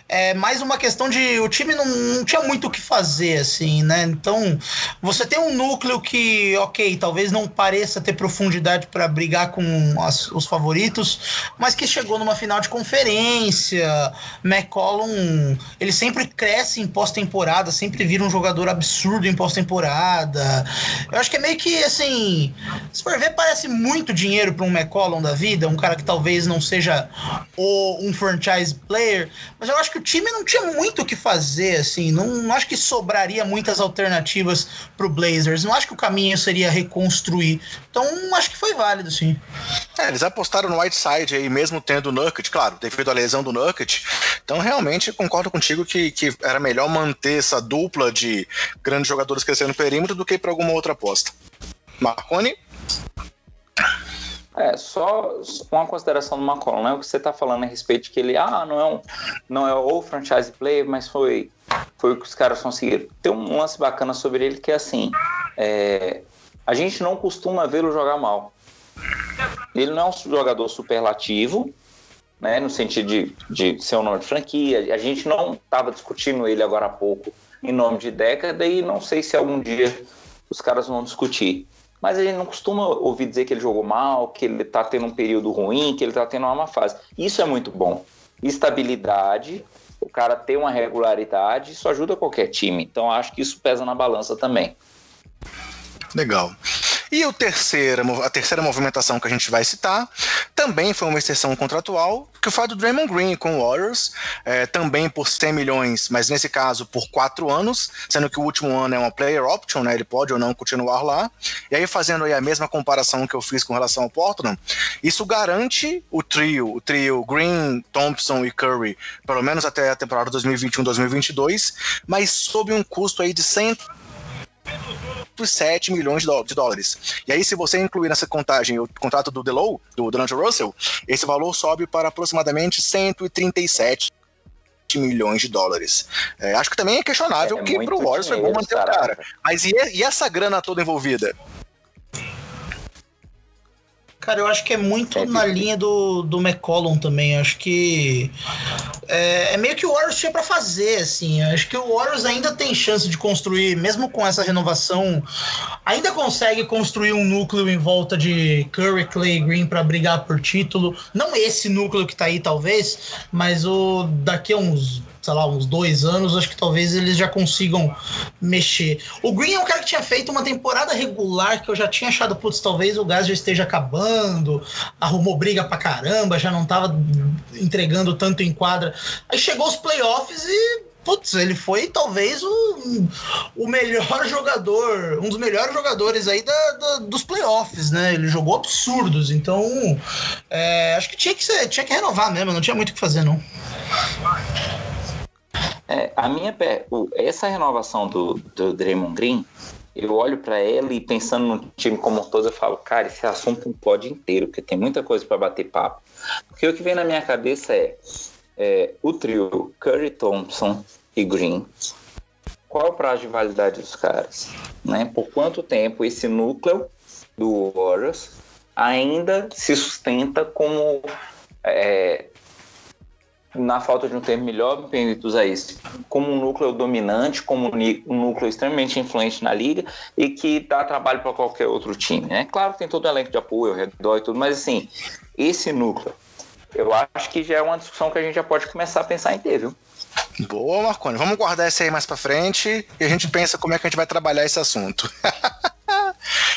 É mais uma questão de o time não, não tinha muito o que fazer, assim, né? Então, você tem um núcleo que, ok, talvez não pareça ter profundidade para brigar com as, os favoritos, mas que chegou numa final de conferência. McCollum, ele sempre cresce em pós-temporada, sempre vira um jogador absurdo em pós-temporada. Eu acho que é meio que assim, se for ver, parece muito dinheiro para um McCollum da vida, um cara que talvez não seja o, um franchise player, mas eu acho que o time não tinha muito o que fazer, assim, não, não acho que sobraria muitas alternativas para o Blazers, não acho que o caminho seria reconstruir, então acho que foi válido, sim. É, eles apostaram no Whiteside aí, mesmo tendo o Nurkic, claro, devido à lesão do Nurkic, então realmente concordo contigo que, que era melhor manter essa dupla de grandes jogadores crescendo no perímetro do que para alguma outra aposta. Marconi? É, só uma consideração do McCollum, né? O que você está falando a respeito de que ele, ah, não é, um, não é o franchise player, mas foi, foi o que os caras conseguiram. Tem um lance bacana sobre ele que é assim: é, a gente não costuma vê-lo jogar mal. Ele não é um jogador superlativo, né? No sentido de, de ser um nome de franquia. A gente não estava discutindo ele agora há pouco em nome de década e não sei se algum dia os caras vão discutir mas a gente não costuma ouvir dizer que ele jogou mal, que ele está tendo um período ruim, que ele está tendo uma má fase. Isso é muito bom. Estabilidade, o cara ter uma regularidade, isso ajuda qualquer time. Então acho que isso pesa na balança também. Legal. E o terceira, a terceira movimentação que a gente vai citar também foi uma exceção contratual, que foi a do Draymond Green com o Warriors, é, também por 100 milhões, mas nesse caso por quatro anos, sendo que o último ano é uma player option, né? Ele pode ou não continuar lá. E aí, fazendo aí a mesma comparação que eu fiz com relação ao Portland, isso garante o trio, o trio Green, Thompson e Curry, pelo menos até a temporada 2021-2022, mas sob um custo aí de 100 7 milhões de dólares. E aí, se você incluir nessa contagem o contrato do Delow, do D'Angelo Russell, esse valor sobe para aproximadamente 137 milhões de dólares. É, acho que também é questionável é, que para o Warriors foi bom manter o cara. Mas e, e essa grana toda envolvida? Cara, eu acho que é muito é na linha do, do McCollum também. Eu acho que é, é, meio que o Warriors tinha para fazer, assim. Eu acho que o Warriors ainda tem chance de construir, mesmo com essa renovação, ainda consegue construir um núcleo em volta de Curry, Clay, Green para brigar por título. Não esse núcleo que tá aí, talvez, mas o daqui a uns sei lá, uns dois anos, acho que talvez eles já consigam mexer. O Green é um cara que tinha feito uma temporada regular que eu já tinha achado, putz, talvez o gás já esteja acabando, arrumou briga pra caramba, já não tava entregando tanto em quadra. Aí chegou os playoffs e putz, ele foi talvez o, o melhor jogador, um dos melhores jogadores aí da, da dos playoffs, né? Ele jogou absurdos, então é, acho que tinha que ser, tinha que renovar mesmo, não tinha muito o que fazer, não. É, a minha essa renovação do, do Draymond Green, eu olho para ele e pensando no time como um todo, eu falo, cara, esse assunto pode inteiro, porque tem muita coisa para bater papo. Porque o que vem na minha cabeça é, é o trio Curry Thompson e Green. Qual é o prazo de validade dos caras? Né? Por quanto tempo esse núcleo do Warriors ainda se sustenta como é, na falta de um termo melhor, me permito usar isso, como um núcleo dominante, como um núcleo extremamente influente na liga e que dá trabalho para qualquer outro time. Né? Claro que tem todo o elenco de apoio redor e tudo, mas assim, esse núcleo, eu acho que já é uma discussão que a gente já pode começar a pensar em ter, viu? Boa, Marconi. Vamos guardar esse aí mais para frente e a gente pensa como é que a gente vai trabalhar esse assunto.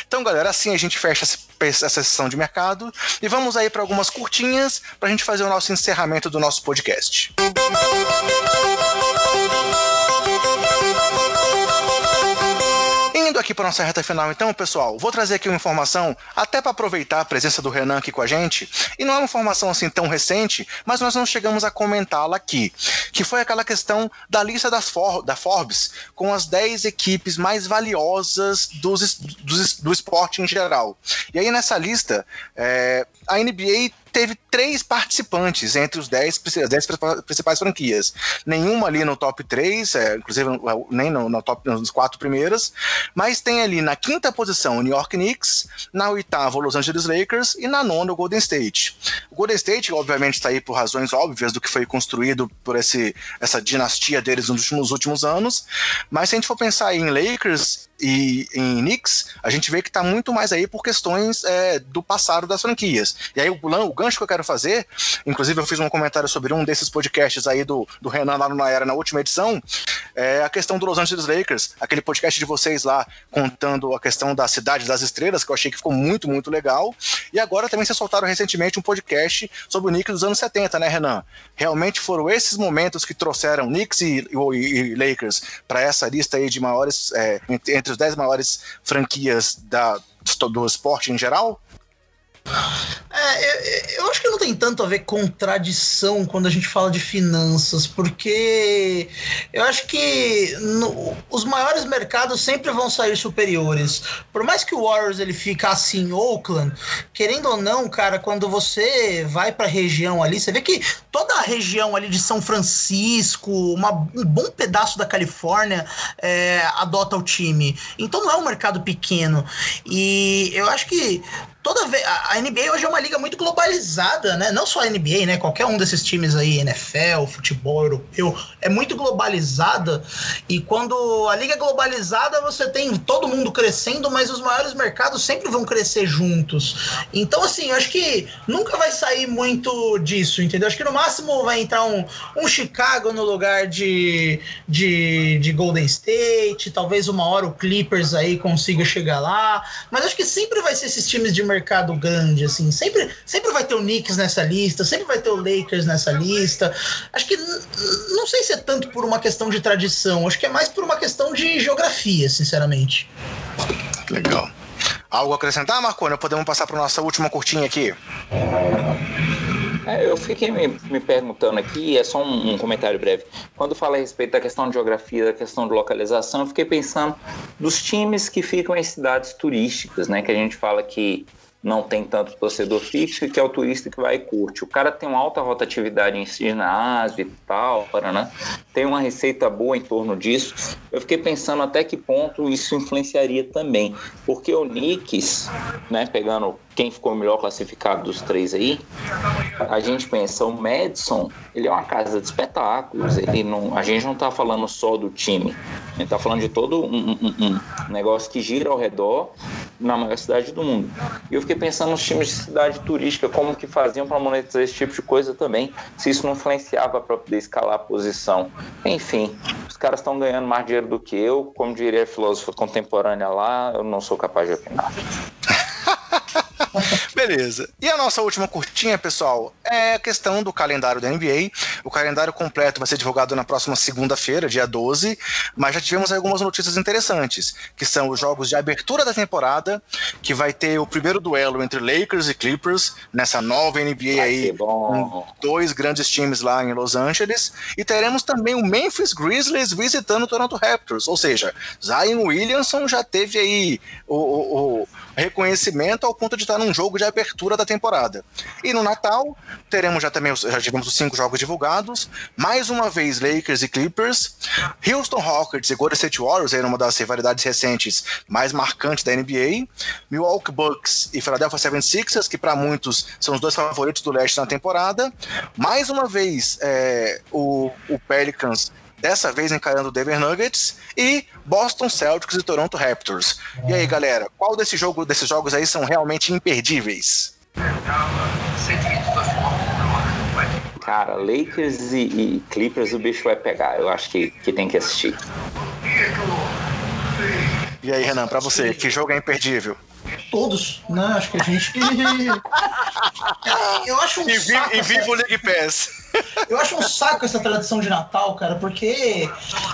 então, galera, assim a gente fecha essa sessão de mercado e vamos aí para algumas curtinhas para a gente fazer o nosso encerramento do nosso podcast. Indo aqui para nossa reta final, então, pessoal, vou trazer aqui uma informação, até para aproveitar a presença do Renan aqui com a gente, e não é uma informação assim tão recente, mas nós não chegamos a comentá-la aqui, que foi aquela questão da lista For da Forbes com as 10 equipes mais valiosas dos, do esporte em geral. E aí nessa lista, é, a NBA teve três participantes entre os dez, as principais franquias. Nenhuma ali no top 3, é, inclusive nem no, no top nos quatro primeiras, mas tem ali na quinta posição o New York Knicks, na oitava o Los Angeles Lakers e na nona o Golden State. O Golden State, obviamente, está aí por razões óbvias do que foi construído por esse, essa dinastia deles nos últimos, últimos anos, mas se a gente for pensar em Lakers e em Knicks, a gente vê que está muito mais aí por questões é, do passado das franquias. E aí o, o gancho que eu quero fazer, inclusive eu fiz um comentário sobre um desses podcasts aí do, do Renan lá no Era na última edição, é a questão do Los Angeles Lakers, aquele podcast de vocês lá contando a questão da cidade das estrelas, que eu achei que ficou muito, muito legal. E agora também vocês soltaram recentemente um podcast sobre o Knicks dos anos 70, né, Renan? Realmente foram esses momentos que trouxeram Knicks e, e, e Lakers para essa lista aí de maiores, é, entre os 10 maiores franquias da, do esporte em geral? É, eu, eu, acho que não tem tanto a ver com tradição quando a gente fala de finanças, porque eu acho que no, os maiores mercados sempre vão sair superiores. Por mais que o Warriors ele ficasse em Oakland, querendo ou não, cara, quando você vai para a região ali, você vê que toda a região ali de São Francisco, uma, um bom pedaço da Califórnia é, adota o time. Então não é um mercado pequeno. E eu acho que toda vez. A NBA hoje é uma liga muito globalizada, né? Não só a NBA, né? Qualquer um desses times aí, NFL, futebol europeu, é muito globalizada. E quando a liga é globalizada, você tem todo mundo crescendo, mas os maiores mercados sempre vão crescer juntos. Então, assim, eu acho que nunca vai sair muito disso, entendeu? Acho que no máximo vai entrar um, um Chicago no lugar de, de, de Golden State, talvez uma hora o Clippers aí consiga chegar lá. Mas acho que sempre vai ser esses times de mercado grande, assim. Sempre, sempre vai ter o Knicks nessa lista, sempre vai ter o Lakers nessa lista. Acho que não sei se é tanto por uma questão de tradição, acho que é mais por uma questão de geografia, sinceramente. Legal. Algo a acrescentar, Marconi? Podemos passar para nossa última curtinha aqui? É, eu fiquei me, me, perguntando aqui, é só um, um, comentário breve. Quando fala a respeito da questão de geografia, da questão de localização, eu fiquei pensando dos times que ficam em cidades turísticas, né? Que a gente fala que não tem tanto torcedor fixo, que é o turista que vai e curte. O cara tem uma alta rotatividade em ginásio e tal, né? tem uma receita boa em torno disso. Eu fiquei pensando até que ponto isso influenciaria também, porque o Knicks, né, pegando quem ficou melhor classificado dos três aí, a gente pensa, o Madison, ele é uma casa de espetáculos, ele não, a gente não está falando só do time, a gente está falando de todo um, um, um negócio que gira ao redor na maior cidade do mundo. E eu fiquei pensando nos times de cidade turística, como que faziam para monetizar esse tipo de coisa também, se isso não influenciava para poder escalar a posição. Enfim, os caras estão ganhando mais dinheiro do que eu, como diria a filósofa contemporânea lá, eu não sou capaz de opinar. Beleza. E a nossa última curtinha, pessoal, é a questão do calendário da NBA. O calendário completo vai ser divulgado na próxima segunda-feira, dia 12, mas já tivemos algumas notícias interessantes, que são os jogos de abertura da temporada, que vai ter o primeiro duelo entre Lakers e Clippers, nessa nova NBA vai aí, com dois grandes times lá em Los Angeles, e teremos também o Memphis Grizzlies visitando o Toronto Raptors, ou seja, Zion Williamson já teve aí o, o, o reconhecimento ao ponto de estar num jogo de abertura da temporada. E no Natal, teremos já também, já tivemos os cinco jogos divulgados, mais uma vez Lakers e Clippers, Houston Rockets e Golden State Warriors, aí numa das rivalidades recentes mais marcantes da NBA, Milwaukee Bucks e Philadelphia 76ers, que para muitos são os dois favoritos do leste na temporada, mais uma vez é, o, o Pelicans dessa vez encarando o Denver Nuggets, e Boston Celtics e Toronto Raptors. E aí, galera, qual desse jogo, desses jogos aí são realmente imperdíveis? Cara, Lakers e, e, Clippers o bicho vai pegar. Eu acho que, que tem que assistir. E aí, Renan, para você, que jogo é imperdível? Todos, né? Acho que a gente. eu acho um e, saco. E viva o League Pass. Eu acho um saco essa tradição de Natal, cara, porque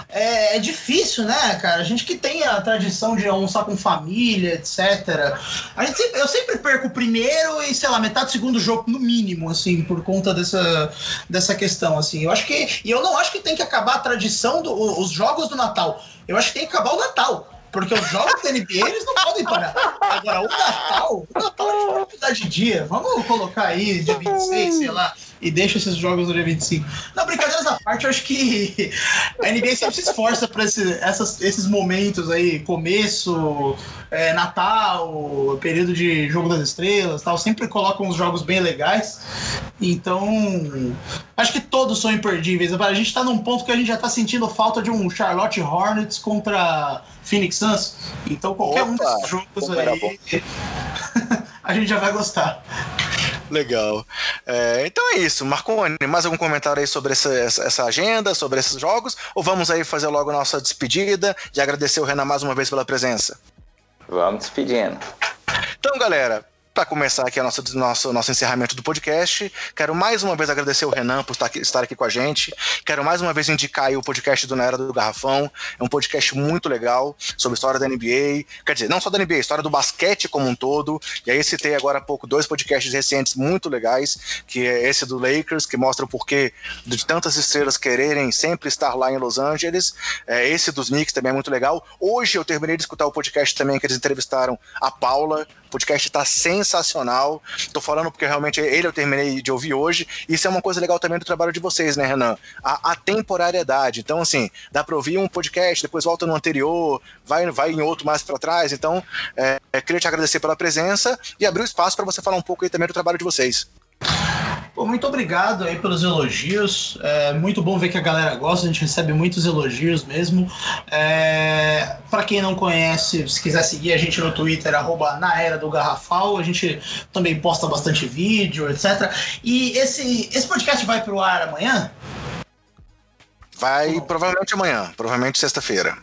é, é, difícil, né, cara? A gente que tem a tradição de almoçar com família, etc. A gente sempre, eu sempre perco o primeiro e, sei lá, metade do segundo jogo, no mínimo, assim, por conta dessa, dessa questão, assim. Eu acho que. E eu não acho que tem que acabar a tradição dos jogos do Natal. Eu acho que tem que acabar o Natal. Porque os jogos da NBA eles não podem parar. Agora, o Natal, o Natal é uma quantidade de dia. Vamos colocar aí dia 26, sei lá e deixa esses jogos no dia 25. Não, brincadeiras à parte, eu acho que a NBA sempre se esforça para esse, esses momentos aí, começo, é, Natal, período de Jogo das Estrelas tal, sempre colocam uns jogos bem legais. Então, acho que todos são imperdíveis. A gente está num ponto que a gente já está sentindo falta de um Charlotte Hornets contra Phoenix Suns. Então, qualquer Opa, um desses jogos aí, a gente já vai gostar. Legal. É, então é isso. Marconi, mais algum comentário aí sobre essa, essa, agenda, sobre esses jogos? Ou vamos aí fazer logo a nossa despedida e agradecer o Renan mais uma vez pela presença? Vamos despedindo. Então, galera, para começar aqui o nosso, nosso, nosso encerramento do podcast, quero mais uma vez agradecer o Renan por estar aqui, estar aqui com a gente. Quero mais uma vez indicar o podcast do Na Era do Garrafão. É um podcast muito legal sobre a história da NBA. Quer dizer, não só da NBA, história do basquete como um todo. E aí citei agora há pouco dois podcasts recentes muito legais, que é esse do Lakers, que mostra o porquê de tantas estrelas quererem sempre estar lá em Los Angeles. É, esse dos Knicks também é muito legal. Hoje eu terminei de escutar o podcast também que eles entrevistaram a Paula. O podcast está sensacional. Tô falando porque realmente ele eu terminei de ouvir hoje. Isso é uma coisa legal também do trabalho de vocês, né, Renan? A, a temporariedade. Então, assim, dá para ouvir um podcast, depois volta no anterior, vai, vai em outro mais para trás. Então, é, é, queria te agradecer pela presença e abrir o espaço para você falar um pouco aí também do trabalho de vocês. Pô, muito obrigado aí pelos elogios. É muito bom ver que a galera gosta, a gente recebe muitos elogios mesmo. É, para quem não conhece, se quiser seguir a gente no Twitter, arroba na era do garrafal, a gente também posta bastante vídeo, etc. E esse, esse podcast vai pro ar amanhã? Vai provavelmente amanhã, provavelmente sexta-feira.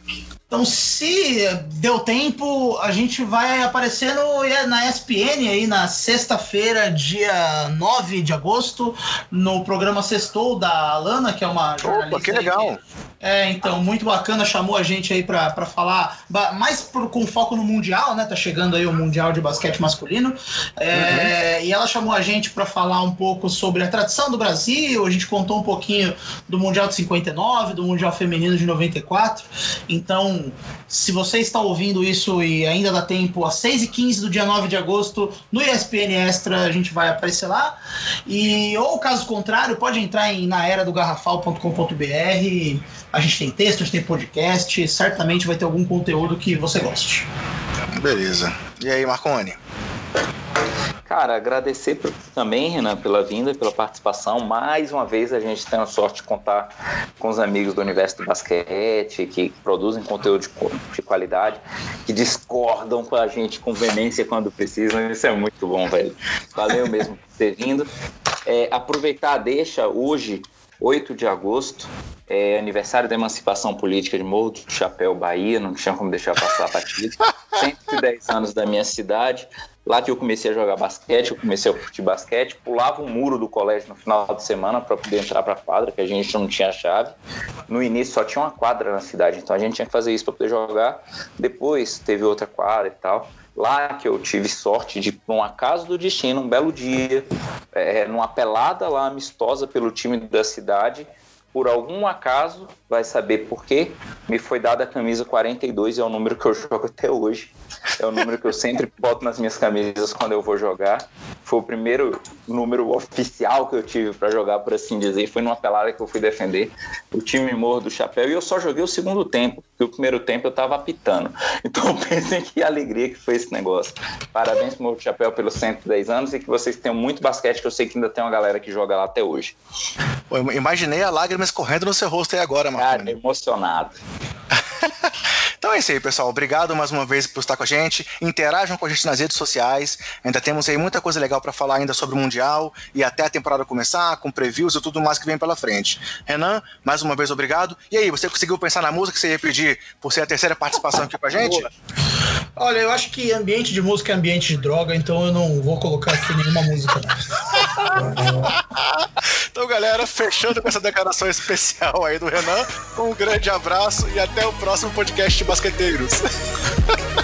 Então, se deu tempo, a gente vai aparecer no, na ESPN aí na sexta-feira, dia 9 de agosto, no programa Sextou da Alana, que é uma jornalista. Opa, que legal! É, então, muito bacana, chamou a gente aí para falar, mais por, com foco no Mundial, né? Tá chegando aí o Mundial de Basquete Masculino. É, uhum. E ela chamou a gente para falar um pouco sobre a tradição do Brasil, a gente contou um pouquinho do Mundial de 59, do Mundial Feminino de 94. Então, se você está ouvindo isso e ainda dá tempo, às 6h15 do dia 9 de agosto, no ESPN Extra, a gente vai aparecer lá. E, ou caso contrário, pode entrar em naeradogarrafal.com.br a gente tem texto, a gente tem podcast, certamente vai ter algum conteúdo que você goste. Beleza. E aí, Marconi? Cara, agradecer também, Renan, pela vinda, pela participação. Mais uma vez a gente tem a sorte de contar com os amigos do universo do basquete, que produzem conteúdo de, de qualidade, que discordam com a gente com veemência quando precisam. Isso é muito bom, velho. Valeu mesmo por ter vindo. É, aproveitar, deixa hoje, 8 de agosto, é aniversário da emancipação política de Morro do Chapéu, Bahia, não tinha como deixar passar a partida. 110 anos da minha cidade. Lá que eu comecei a jogar basquete, eu comecei a curtir basquete, pulava o um muro do colégio no final de semana para poder entrar para a quadra, que a gente não tinha chave. No início só tinha uma quadra na cidade, então a gente tinha que fazer isso para poder jogar. Depois teve outra quadra e tal. Lá que eu tive sorte de, por um acaso do destino, um belo dia, é, numa pelada lá amistosa pelo time da cidade, por algum acaso, vai saber por quê, me foi dada a camisa 42 e é o número que eu jogo até hoje. É o número que eu sempre boto nas minhas camisas quando eu vou jogar. Foi o primeiro número oficial que eu tive para jogar, por assim dizer. Foi numa pelada que eu fui defender o time Morro do Chapéu. E eu só joguei o segundo tempo, porque o primeiro tempo eu estava apitando. Então pensem que alegria que foi esse negócio. Parabéns pro Morro do Chapéu pelos 110 anos e que vocês tenham muito basquete, que eu sei que ainda tem uma galera que joga lá até hoje. Eu imaginei a lágrima escorrendo no seu rosto aí agora, mano. Cara, emocionado. Então é isso aí, pessoal. Obrigado mais uma vez por estar com a gente. Interajam com a gente nas redes sociais. Ainda temos aí muita coisa legal para falar ainda sobre o Mundial e até a temporada começar, com previews e tudo mais que vem pela frente. Renan, mais uma vez obrigado. E aí, você conseguiu pensar na música que você ia pedir por ser a terceira participação aqui com a gente? Olha, eu acho que ambiente de música é ambiente de droga, então eu não vou colocar aqui nenhuma música. então, galera, fechando com essa declaração especial aí do Renan, um grande abraço e até o próximo podcast basqueteiros.